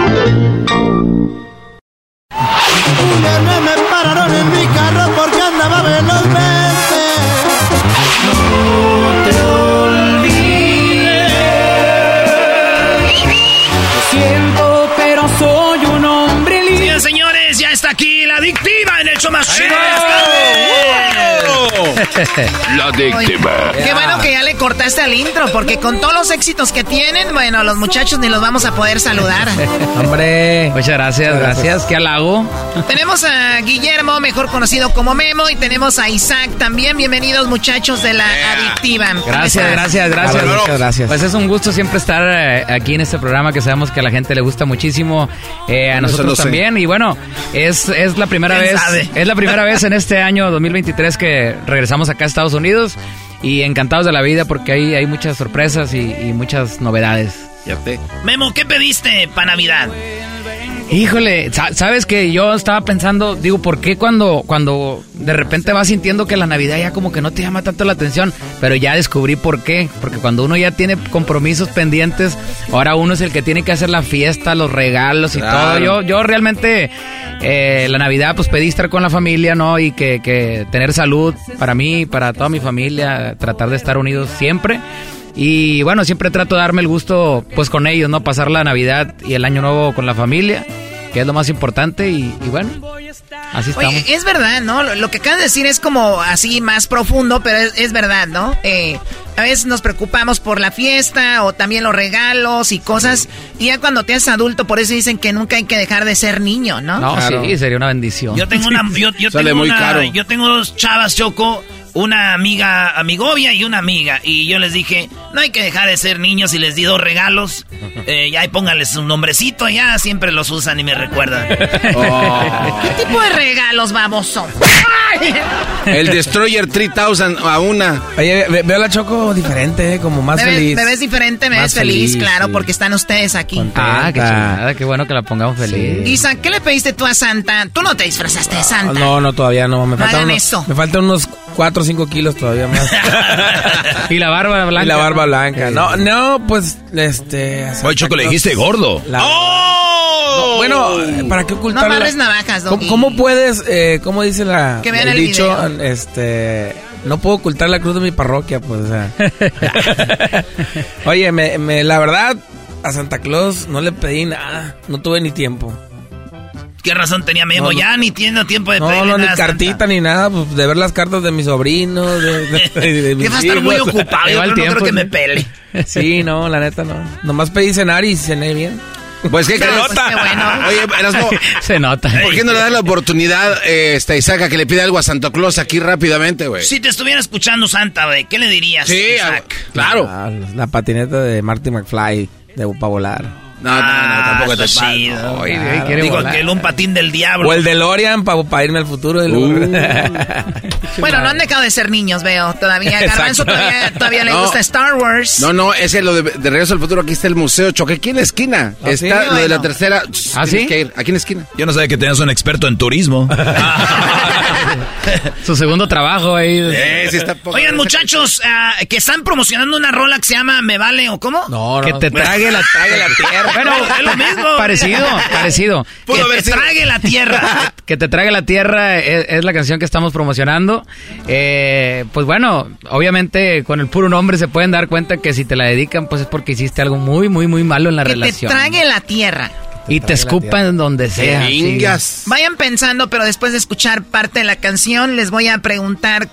La adictiva. Qué bueno que ya le cortaste al intro, porque con todos los éxitos que tienen, bueno, los muchachos ni los vamos a poder saludar. Hombre, muchas gracias, gracias. ¿Qué halago? Tenemos a Guillermo, mejor conocido como Memo, y tenemos a Isaac también. Bienvenidos, muchachos de la adictiva. ¿Cómo Gracias, gracias, gracias. Muchas gracias. Pues es un gusto siempre estar eh, aquí en este programa que sabemos que a la gente le gusta muchísimo, eh, a Eso nosotros sé. también. Y bueno, es, es la primera ¿Quién vez, sabe? es la primera vez en este año 2023 que regresamos acá a Estados Unidos y encantados de la vida porque hay, hay muchas sorpresas y, muchas novedades. Memo, ¿qué pediste para Navidad? Híjole, sa- sabes que yo estaba pensando, digo, ¿por qué cuando, cuando de repente vas sintiendo que la Navidad ya como que no te llama tanto la atención? Pero ya descubrí por qué. Porque cuando uno ya tiene compromisos pendientes, ahora uno es el que tiene que hacer la fiesta, los regalos y Claro. todo. Yo, yo realmente eh, la Navidad pues pedí estar con la familia, ¿no? Y que, que tener salud para mí, para toda mi familia, tratar de estar unidos siempre. Y bueno, siempre trato de darme el gusto pues con ellos, ¿no? Pasar la Navidad y el Año Nuevo con la familia, que es lo más importante y, y bueno, así estamos. Oye, es verdad, ¿no? Lo, lo que acabas de decir es como así más profundo, pero es, es verdad, ¿no? Eh, a veces nos preocupamos por la fiesta o también los regalos y cosas. Y ya cuando te haces adulto, por eso dicen que nunca hay que dejar de ser niño, ¿no? no, sí, sería una bendición. Yo tengo una. Yo, yo Sale tengo muy una- caro. Yo tengo dos chavas, Choco. Una amiga, amigovia y una amiga. Y yo les dije, no hay que dejar de ser niños y les di dos regalos. Eh, ya y pónganles un nombrecito, ya siempre los usan y me recuerdan. Oh. ¿Qué tipo de regalos, baboso? El Destroyer 3000 a una. Oye, veo a la Choco diferente, ¿eh? como más Me ves, me ves diferente, me Más ves feliz, feliz, claro, sí. porque están ustedes aquí. Ah, qué chulada, qué bueno que la pongamos feliz. Isa, ¿qué le pediste tú a Santa? Tú no te disfrazaste de Santa. No, no, todavía no. Me faltan unos, eso. Me faltan unos 4 o 5 kilos todavía más. y la barba blanca. Y la barba ¿no? blanca. No, no, pues, este... Oye, Choco, le dijiste gordo. La- ¡Oh! No, bueno, ¿para qué ocultar? No amarres navajas, ¿Cómo, puedes, eh, cómo dice la, Que vean el dicho, video. este... No puedo ocultar la cruz de mi parroquia, pues, o sea. Oye, me, me- la verdad, a Santa Claus no le pedí nada. No tuve ni tiempo. ¿Qué razón tenía Memo? No, no. ya ni tiene tiempo de No, pedirle no, ni nada a Santa. cartita ni nada, pues de ver las cartas de mis sobrinos, de, de- de- de mis Que va a estar muy ocupado, yo creo- no creo que me pele. Sí, no, la neta no. Nomás pedí cenar y cené bien. Pues qué Se crees? nota. Qué bueno. Oye, Erasmo, Se nota. ¿por qué no le das la oportunidad eh, esta Isaac a que le pida algo a Santa Claus aquí rápidamente, güey? Si te estuviera escuchando Santa, güey, ¿qué le dirías? Sí, Isaac? claro. Ah, la patineta de Marty McFly de para volar. No, no, no, tampoco te está chido. Claro. Digo que el un patín del diablo. O el DeLorean para irme al futuro. y luego- Bueno, no han dejado de ser niños, veo. Todavía. Garbanzo todavía, todavía le No. gusta Star Wars. No, no, ese es lo de, de Regreso al Futuro. Aquí está el museo Choque. Aquí en la esquina. ¿Ah, está sí? lo de la tercera. ¿Ah, sí? que ir. Aquí en la esquina. Yo no sabía que tenías un experto en turismo. Su segundo trabajo ahí. Eh, sí está poco- Oigan, muchachos, ah, que están promocionando una rola que se llama Me Vale o cómo? No, Que no. te trague la, trague la tierra. Bueno, es lo mismo. Parecido, parecido. Que te sido. trague la tierra. Que te trague la tierra es, es la canción que estamos promocionando. Eh, pues bueno, obviamente con el puro nombre se pueden dar cuenta que si te la dedican, pues es porque hiciste algo muy, muy, muy malo en la que relación. te trague la tierra. y te escupan donde sea. sí. Vayan pensando, pero después de escuchar parte de la canción, les voy a preguntar.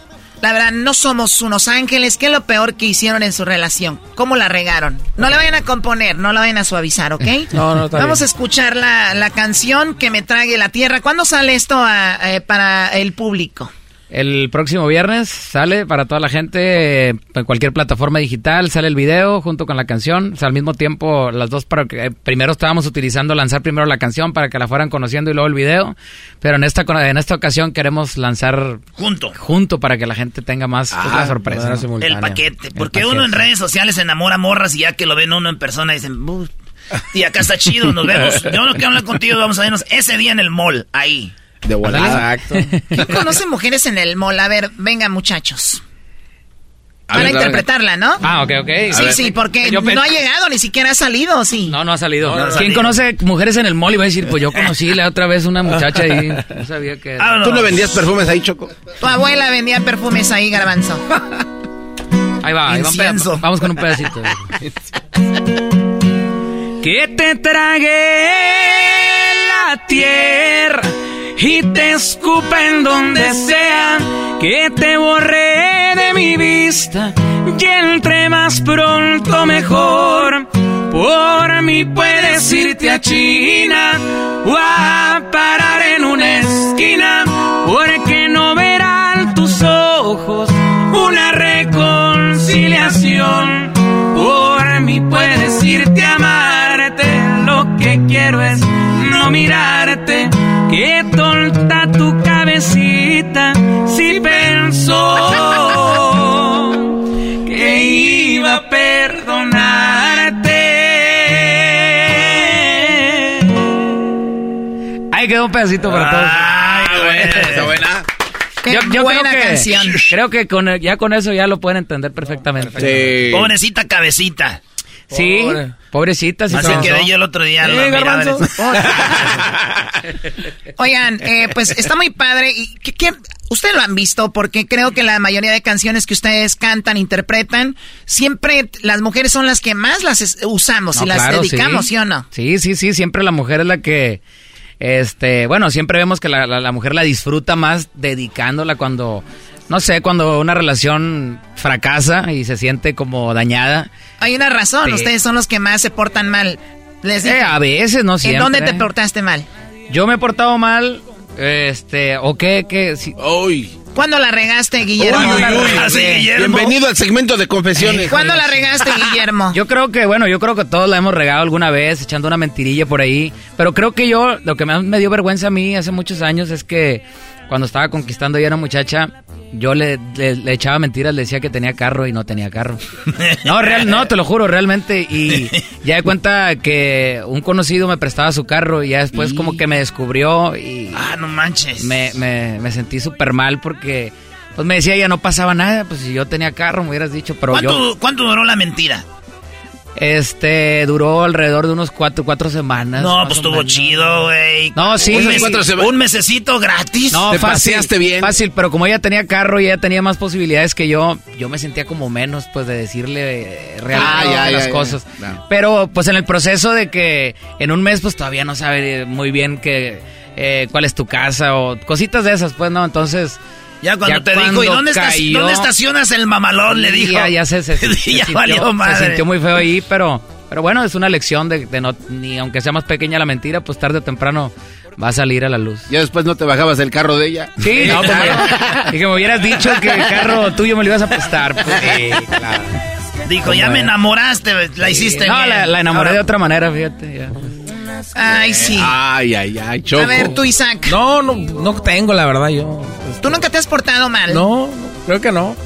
La verdad, no somos unos ángeles. ¿Qué es lo peor que hicieron en su relación? ¿Cómo la regaron? No la vayan a componer, no la vayan a suavizar, ¿ok? No, no, está Vamos bien. a escuchar la, la canción que me trague la tierra. ¿Cuándo sale esto a- eh, para el público? El próximo viernes sale para toda la gente en cualquier plataforma digital, sale el video junto con la canción, o sea, al mismo tiempo las dos para que eh, primero estábamos utilizando lanzar primero la canción para que la fueran conociendo y luego el video, pero en esta en esta ocasión queremos lanzar junto junto para que la gente tenga más pues, Ah, sorpresa. ¿no? El paquete. Porque El uno en redes sociales se enamora morras y ya que lo ven uno en persona dicen, y acá está chido, nos vemos. Yo no quiero hablar contigo, vamos a vernos ese día en el mall, ahí. De volada. Exacto. ¿Quién conoce mujeres en el mall? A ver, venga, muchachos. A Para ver, interpretarla, ¿no? Ah, ok, ok. Sí, sí, porque Yo no ha llegado, ni siquiera ha salido, sí. No, no ha salido. No, no ha ¿Quién salido. conoce mujeres en el mall? Y va a decir, pues yo conocí la otra vez una muchacha ahí. No sabía que era. ¿Tú no vendías perfumes ahí, Choco? Tu abuela vendía perfumes ahí, garbanzo. Ahí va, ahí va vamos con un pedacito. que te tragué la tierra y te escupa en donde sea, que te borré de mi vista y entre más pronto mejor. Por mí puedes irte a China o a parar en una esquina, porque no verán tus ojos una reconciliación. Por mí puedes irte a amarte, lo que quiero es no mirarte. Ahí quedó un pedacito para todos. Está buena. Qué buena creo que, canción. Creo que con, ya con eso ya lo pueden entender perfectamente. Pobrecita cabecita. Sí, Pobre. pobrecita. sí Así quedé yo el otro día. Sí, lo el- Oigan, eh, pues está muy padre. y ¿qué- qué- Ustedes lo han visto porque creo que la mayoría de canciones que ustedes cantan, interpretan, siempre las mujeres son las que más las usamos y las claro, dedicamos, ¿sí o no? Sí, sí, sí, siempre la mujer es la que, este, bueno, siempre vemos que la, la- la mujer la disfruta más dedicándola cuando, no sé, cuando una relación fracasa y se siente como dañada. Hay una razón, Sí. ustedes son los que más se portan mal. Les. Eh, a veces, no ¿En siempre. dónde te portaste mal? Yo me he portado mal, este, o qué, qué, si- ¿Cuándo la regaste, Guillermo? Uy, uy, uy. Así, Guillermo. Bienvenido al segmento de confesiones. ¿Cuándo la regaste, Guillermo? Yo creo que, bueno, yo creo que todos la hemos regado alguna vez, echando una mentirilla por ahí. Pero creo que yo, lo que me, me dio vergüenza a mí hace muchos años es que cuando estaba conquistando ya una muchacha, yo le, le- le echaba mentiras, le decía que tenía carro y no tenía carro. No, real, no, te lo juro, realmente. Y ya de cuenta que un conocido me prestaba su carro y ya después como que me descubrió y... Ah, no manches. Me, me, me sentí súper mal porque... Pues me decía, ya no pasaba nada, pues si yo tenía carro me hubieras dicho, pero yo... ¿Cuánto, cuánto duró la mentira? Este, duró alrededor de unos cuatro, cuatro semanas. No, pues estuvo chido, güey. No, sí. Un, mes- Cuatro un mesecito gratis. No, fácil, Fácil, pero como ella tenía carro y ella tenía más posibilidades que yo, yo me sentía como menos, pues, de decirle eh, realmente Ah, ya, las ya, ya. cosas. Claro. Pero, pues, en el proceso de que en un mes, pues, todavía no sabe muy bien que, eh, cuál es tu casa o cositas de esas, pues, ¿no? Entonces... Ya cuando te cuando dijo, ¿y dónde, estás- cayó- dónde estacionas el mamalón? Le dijo. Ya, ya se, se- se ya sintió, valió madre. se sintió muy feo ahí, pero, pero bueno, es una lección de, de no, ni aunque sea más pequeña la mentira, pues tarde o temprano va a salir a la luz. Ya después no te bajabas del carro de ella. Sí, no, ya- y que me hubieras dicho que el carro tuyo me lo ibas a prestar. Pues, sí, claro. Dijo, ya me enamoraste, la hiciste No, bien. la, la enamoré Ahora- de otra manera, fíjate. ya. Ay, sí. Ay, ay, ay, Choco. A ver, tú, Isaac. No, no, no tengo, la verdad, yo. ¿Tú nunca te has portado mal? No, creo que no.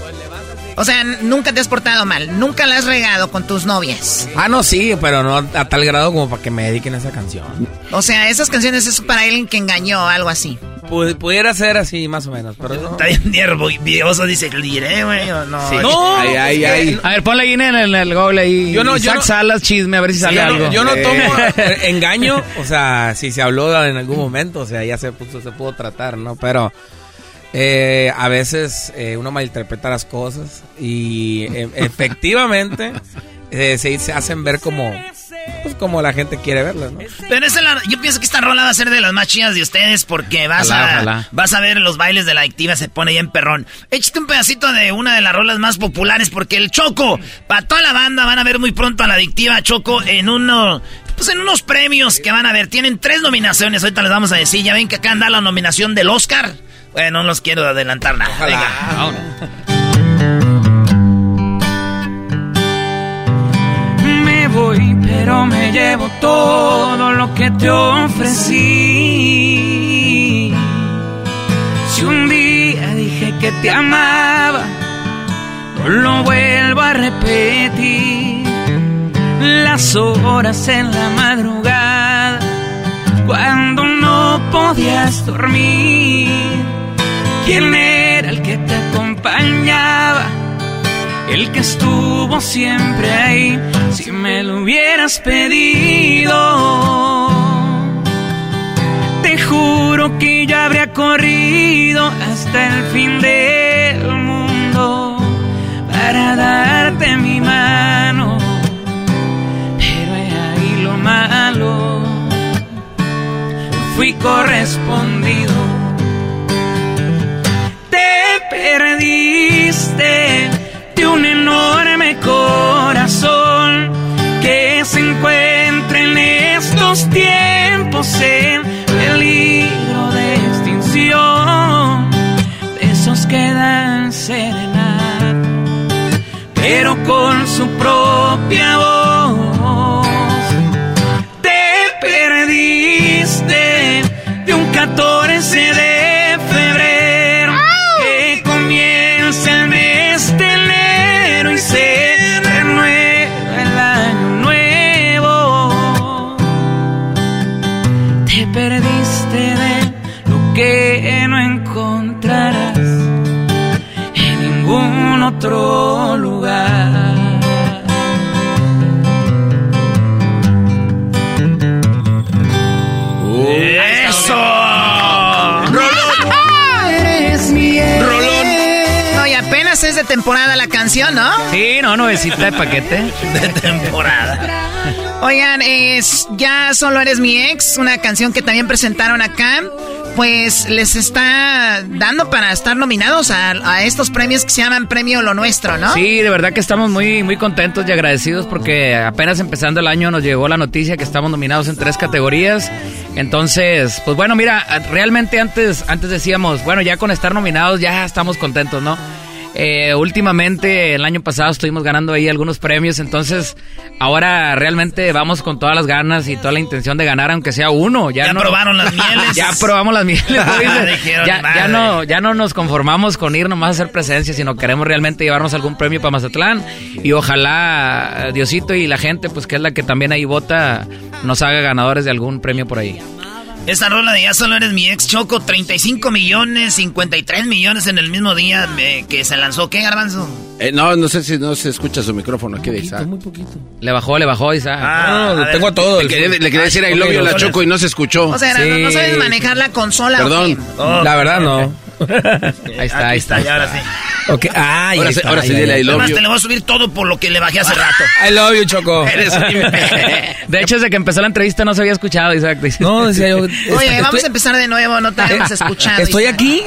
O sea, nunca te has portado mal. Nunca la has regado con tus novias. Ah, no, sí, pero no a tal grado como para que me dediquen a esa canción. O sea, esas canciones es para alguien que engañó o algo así. Pu- pudiera ser así, más o menos, pero no. Está bien nervioso, dice, ¿le diré, güey, o no? Sí. No, Ay, ay, ay. A ver, ponle ahí en el, en el Google ahí. Yo no- yo no- Salas, chisme, a ver si Sí, sale yo, algo. no, yo no Eh. tomo engaño, o sea, si se habló en algún momento, o sea, ya se puso, se pudo tratar, ¿no? Pero eh, a veces eh, uno malinterpreta las cosas y eh, efectivamente eh, se, se hacen ver como, pues, como la gente quiere verlas, ¿no? Pero esa es la- yo pienso que esta rola va a ser de las más chidas de ustedes porque vas Ojalá, a ojalá. vas a ver los bailes de la adictiva se pone bien perrón. Échate un pedacito de una de las rolas más populares porque el Choco, para toda la banda van a ver muy pronto a la adictiva Choco en uno pues en unos premios que van a ver. Tienen tres nominaciones, ahorita les vamos a decir. Ya ven que acá anda la nominación del Oscar Bueno, no los quiero adelantar nada. Venga. Me voy, pero me llevo todo lo que te ofrecí. Si un día dije que te amaba, no lo vuelvo a repetir. Las horas en la madrugada, cuando no podías dormir. ¿Quién era el que te acompañaba? El que estuvo siempre ahí, si me lo hubieras pedido. Te juro que yo habría corrido hasta el fin del mundo para darte mi mano. Pero ahí lo malo, fui correspondido. Perdiste de un enorme corazón que se encuentra en estos tiempos en peligro de extinción. De esos que dan serenata, pero con su propia voz. Temporada la canción, ¿no? Sí, no, nuevecita de paquete. De temporada. Oigan, es Ya solo eres mi ex, una canción que también presentaron acá. Pues les está dando para estar nominados a, a estos premios que se llaman Premio Lo Nuestro, ¿no? Sí, de verdad que estamos muy, muy contentos y agradecidos porque apenas empezando el año nos llegó la noticia que estamos nominados en tres categorías. Entonces, pues bueno, mira, realmente antes, antes decíamos, bueno, ya con estar nominados ya estamos contentos, ¿no? Eh, últimamente, el año pasado estuvimos ganando ahí algunos premios, entonces ahora realmente vamos con todas las ganas y toda la intención de ganar, aunque sea uno. Ya, Ya no- probaron las mieles. ya probamos las mieles. ya, ya no, ya no nos conformamos con ir nomás a hacer presencia, sino queremos realmente llevarnos algún premio para Mazatlán y ojalá eh, Diosito y la gente, pues que es la que también ahí vota, nos haga ganadores de algún premio por ahí. Esta rola de Ya solo eres mi ex Choco, 35 millones, 53 millones en el mismo día eh, que se lanzó. ¿Qué, Garbanzo? Eh, no, no sé si no se escucha su micrófono aquí de Isaac. Muy poquito. Le bajó, le bajó, Isaac. Ah, No, a tengo ver. a todo. Le quería, le quería decir I love you la Choco y no se escuchó. O sea, no, no sabes manejar la consola. ¿o Perdón. qué? Oh, La verdad, no. Ahí está, ahí está. ya, ahora sí. Ah, Ahora sí- está, ahora sí dile love Además, you. te le voy a subir todo por lo que le bajé hace rato. I love you, Choco. Eres un imbécil. De hecho, desde que empezó la entrevista no se había escuchado, Isaac. dice. No, decía yo. Oye, estoy- vamos a empezar de nuevo, no te habíamos escuchado. Estoy Isaac. aquí.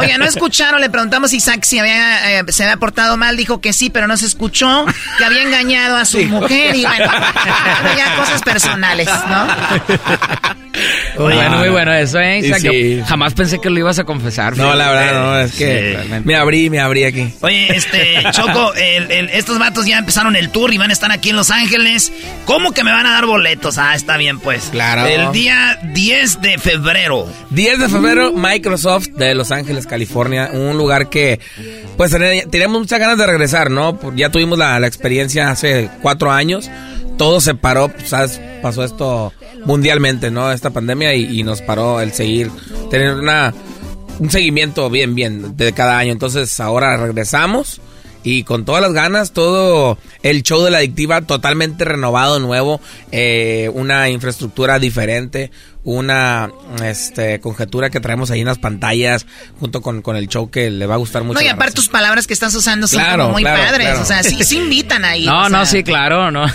Oye, no escucharon, le preguntamos a Isaac si había, eh, se había portado mal, dijo que sí, pero no se escuchó, que había engañado a su mujer y bueno, ya cosas personales, ¿no? Muy bueno, muy bueno eso, ¿eh, Isaac? sí. Yo jamás pensé que lo ibas a confesar. No, la verdad, no, es que me abrí, me abrí aquí. Oye, este, Choco, el- el- estos vatos ya empezaron el tour y van a estar aquí en Los Ángeles. ¿Cómo que me van a dar boletos? Ah, está bien, pues. Claro. El día 10 de febrero. 10 de febrero, Microsoft de Los Ángeles, California. Un lugar que, pues, ten- teníamos muchas ganas de regresar, ¿no? Por- Ya tuvimos la, la experiencia hace cuatro años. Todo se paró, ¿sabes? Pasó esto mundialmente, ¿no? Esta pandemia y, y nos paró el seguir, tener una, un seguimiento bien, bien de cada año. Entonces, ahora regresamos. Y con todas las ganas, todo el show de la adictiva totalmente renovado, nuevo, eh, una infraestructura diferente, una este, conjetura que traemos ahí en las pantallas, junto con, con el show que le va a gustar mucho. No, y aparte tus palabras que estás usando son Claro, como muy claro, padres, claro. o sea, sí, sí invitan ahí. No, no, sea. sí, claro, no.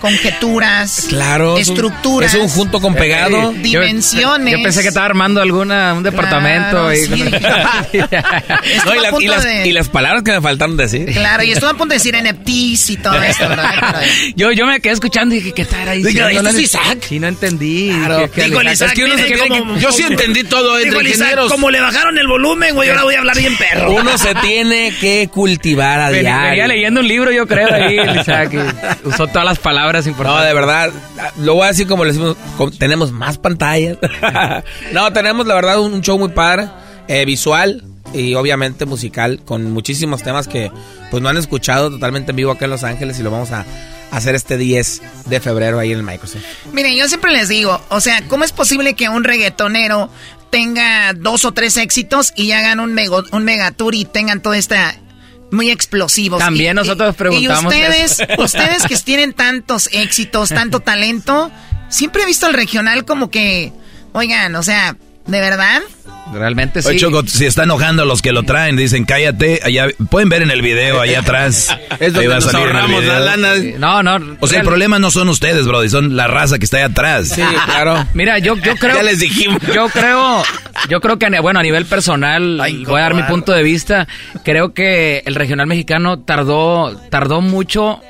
conjeturas, Claro. es un- estructuras. Es un junto con pegado. Dimensiones. Yo, pensé que estaba armando alguna, un departamento. Y- sí. No, y, a las- punto y las, de- y las palabras que me faltaron decir. Claro, y estuve a punto de decir NFTs y todo esto, ¿verdad? Yo, yo me quedé escuchando y dije, ¿qué estará diciendo? Digo, ¿este No es Isaac? Sí, no entendí. Claro. Dije, ¿qué Dijo el le- Isaac, es que uno se mire, cree como- que- Yo sí entendí todo entre ingenieros. como le bajaron el volumen, güey, ahora voy a hablar bien perro. Uno se tiene que cultivar a diario. venía leyendo un libro, yo creo, ahí, Isaac, usó todas las palabras No, importantes. de verdad, lo voy a decir como le decimos, tenemos más pantallas. no, tenemos la verdad un show muy padre, eh, visual y obviamente musical, con muchísimos temas que pues no han escuchado totalmente en vivo acá en Los Ángeles y lo vamos a hacer este 10 de febrero ahí en el Microsoft. Miren, yo siempre les digo, o sea, ¿cómo es posible que un reggaetonero tenga dos o tres éxitos y hagan un, mego- un megatour y tengan toda esta muy explosivos? También Y- nosotros preguntamos Y ustedes, eso. ustedes que tienen tantos éxitos, tanto talento, siempre he visto el regional como que, oigan, o sea, ¿de verdad? Realmente sí. Oye, Choco, si está enojando a los que lo traen, dicen cállate, allá pueden ver en el video allá atrás. Es donde Ahí va a nos salir ahorramos la lana. No, no. O sea, el problema no son ustedes, Brody, son la raza que está ahí atrás. Sí, claro. Mira, yo, yo creo. Ya les dijimos. Yo creo, yo creo que, a- bueno, a nivel personal, voy a dar mi punto de vista. Creo que el regional mexicano tardó, tardó mucho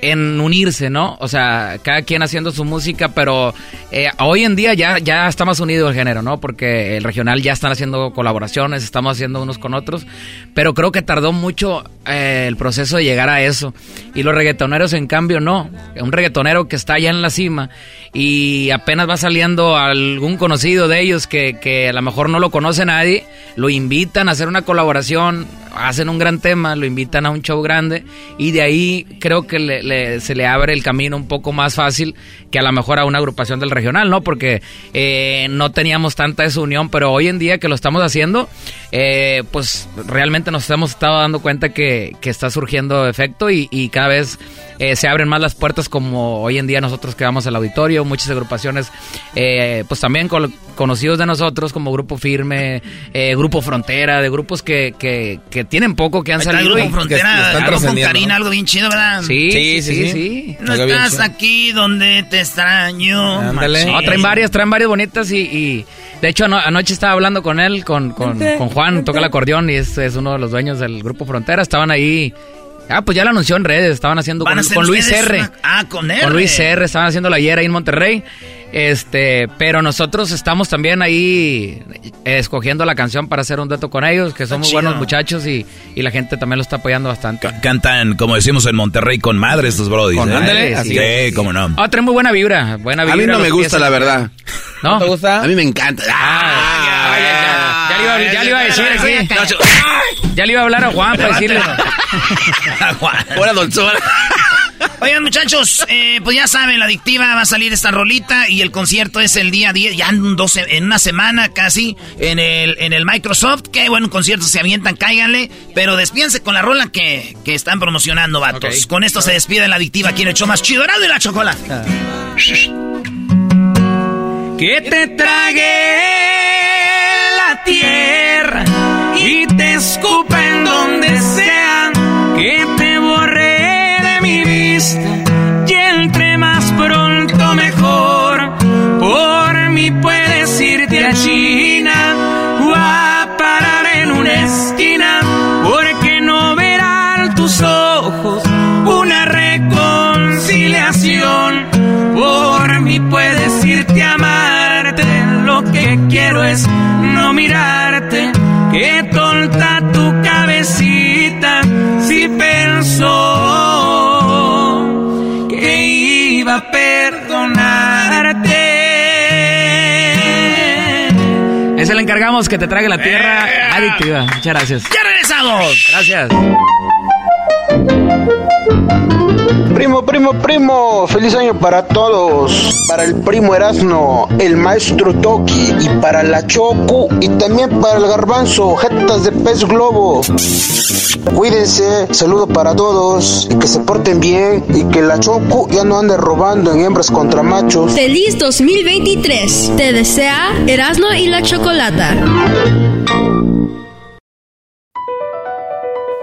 en unirse, ¿no? O sea, cada quien haciendo su música, pero eh, hoy en día ya, ya está más unido el género, ¿no? Porque el regional ya están haciendo colaboraciones, estamos haciendo unos con otros, pero creo que tardó mucho eh, el proceso de llegar a eso. Y los reggaetoneros, en cambio, no. Un reggaetonero que está allá en la cima y apenas va saliendo algún conocido de ellos que, que a lo mejor no lo conoce nadie, lo invitan a hacer una colaboración, hacen un gran tema, lo invitan a un show grande y de ahí creo que le- se le abre el camino un poco más fácil que a lo mejor a una agrupación del regional, ¿no? Porque eh, no teníamos tanta esa unión, pero hoy en día que lo estamos haciendo, eh, pues realmente nos hemos estado dando cuenta que, que está surgiendo efecto y, y cada vez eh, se abren más las puertas como hoy en día nosotros que vamos al auditorio, muchas agrupaciones, eh, pues también col- conocidos de nosotros como Grupo Firme, eh, Grupo Frontera, de grupos que, que, que tienen poco, que han salido. Grupo y- Frontera, algo con Karina, ¿no? algo bien chido, ¿verdad? Sí, sí, sí, sí. sí. No estás aquí donde te extraño. Ándale. No, traen varias, traen varias bonitas y, y de hecho ano- anoche estaba hablando con él, con, con, con Juan, toca el acordeón y es, es uno de los dueños del grupo Frontera. Estaban ahí, ah, pues ya lo anunció en redes, estaban haciendo con, a Luis R. una- Ah, con R. Con Luis R, estaban haciéndolo ayer ahí en Monterrey. Este, pero nosotros estamos también ahí eh, escogiendo la canción para hacer un dueto con ellos, que son muy buenos muchachos y, y la gente también lo está apoyando bastante. C- Cantan, como decimos en Monterrey, con madre estos Brodis. Con ¿eh? madre, sí, sí. cómo no. Ah, traen muy buena vibra, buena A vibra. mí no me gusta, la verdad. ¿No? ¿Te gusta? A mí me encanta. Ah, iba, ya le iba a decir aquí. Ya le iba a hablar a Juan para decirle. Hola, doctora. Oigan, muchachos, eh, pues ya saben, la adictiva va a salir esta rolita y el concierto es el día 10, ya en, dos, en una semana casi, en el, en el Microsoft. Qué buen concierto, se avientan, cáiganle. Pero despídense con la rola que, que están promocionando, vatos. Con esto se despide la adictiva, quien echó más chido, y la chocolate. Que te trague y te escupa en donde sea. Que te borre de mi vista y entre más pronto mejor. Por mí puedes irte a China o a parar en una esquina. Porque no verán tus ojos una reconciliación. Por mí puedes irte a amarte. Lo que quiero es no mirarte. Que tonta tu cabecita si pensó que iba a perdonarte. Ese le encargamos que te trague la tierra adictiva. Muchas gracias. ¡Ya regresamos! Gracias. Primo, primo, primo, feliz año para todos. Para el primo Erasno, el maestro Toki y para la Choco y también para el garbanzo, jetas de pez globo. Cuídense, saludo para todos y que se porten bien y que la Choco ya no ande robando en hembras contra machos. Feliz 2023. Te desea Erasno y la Chocolata.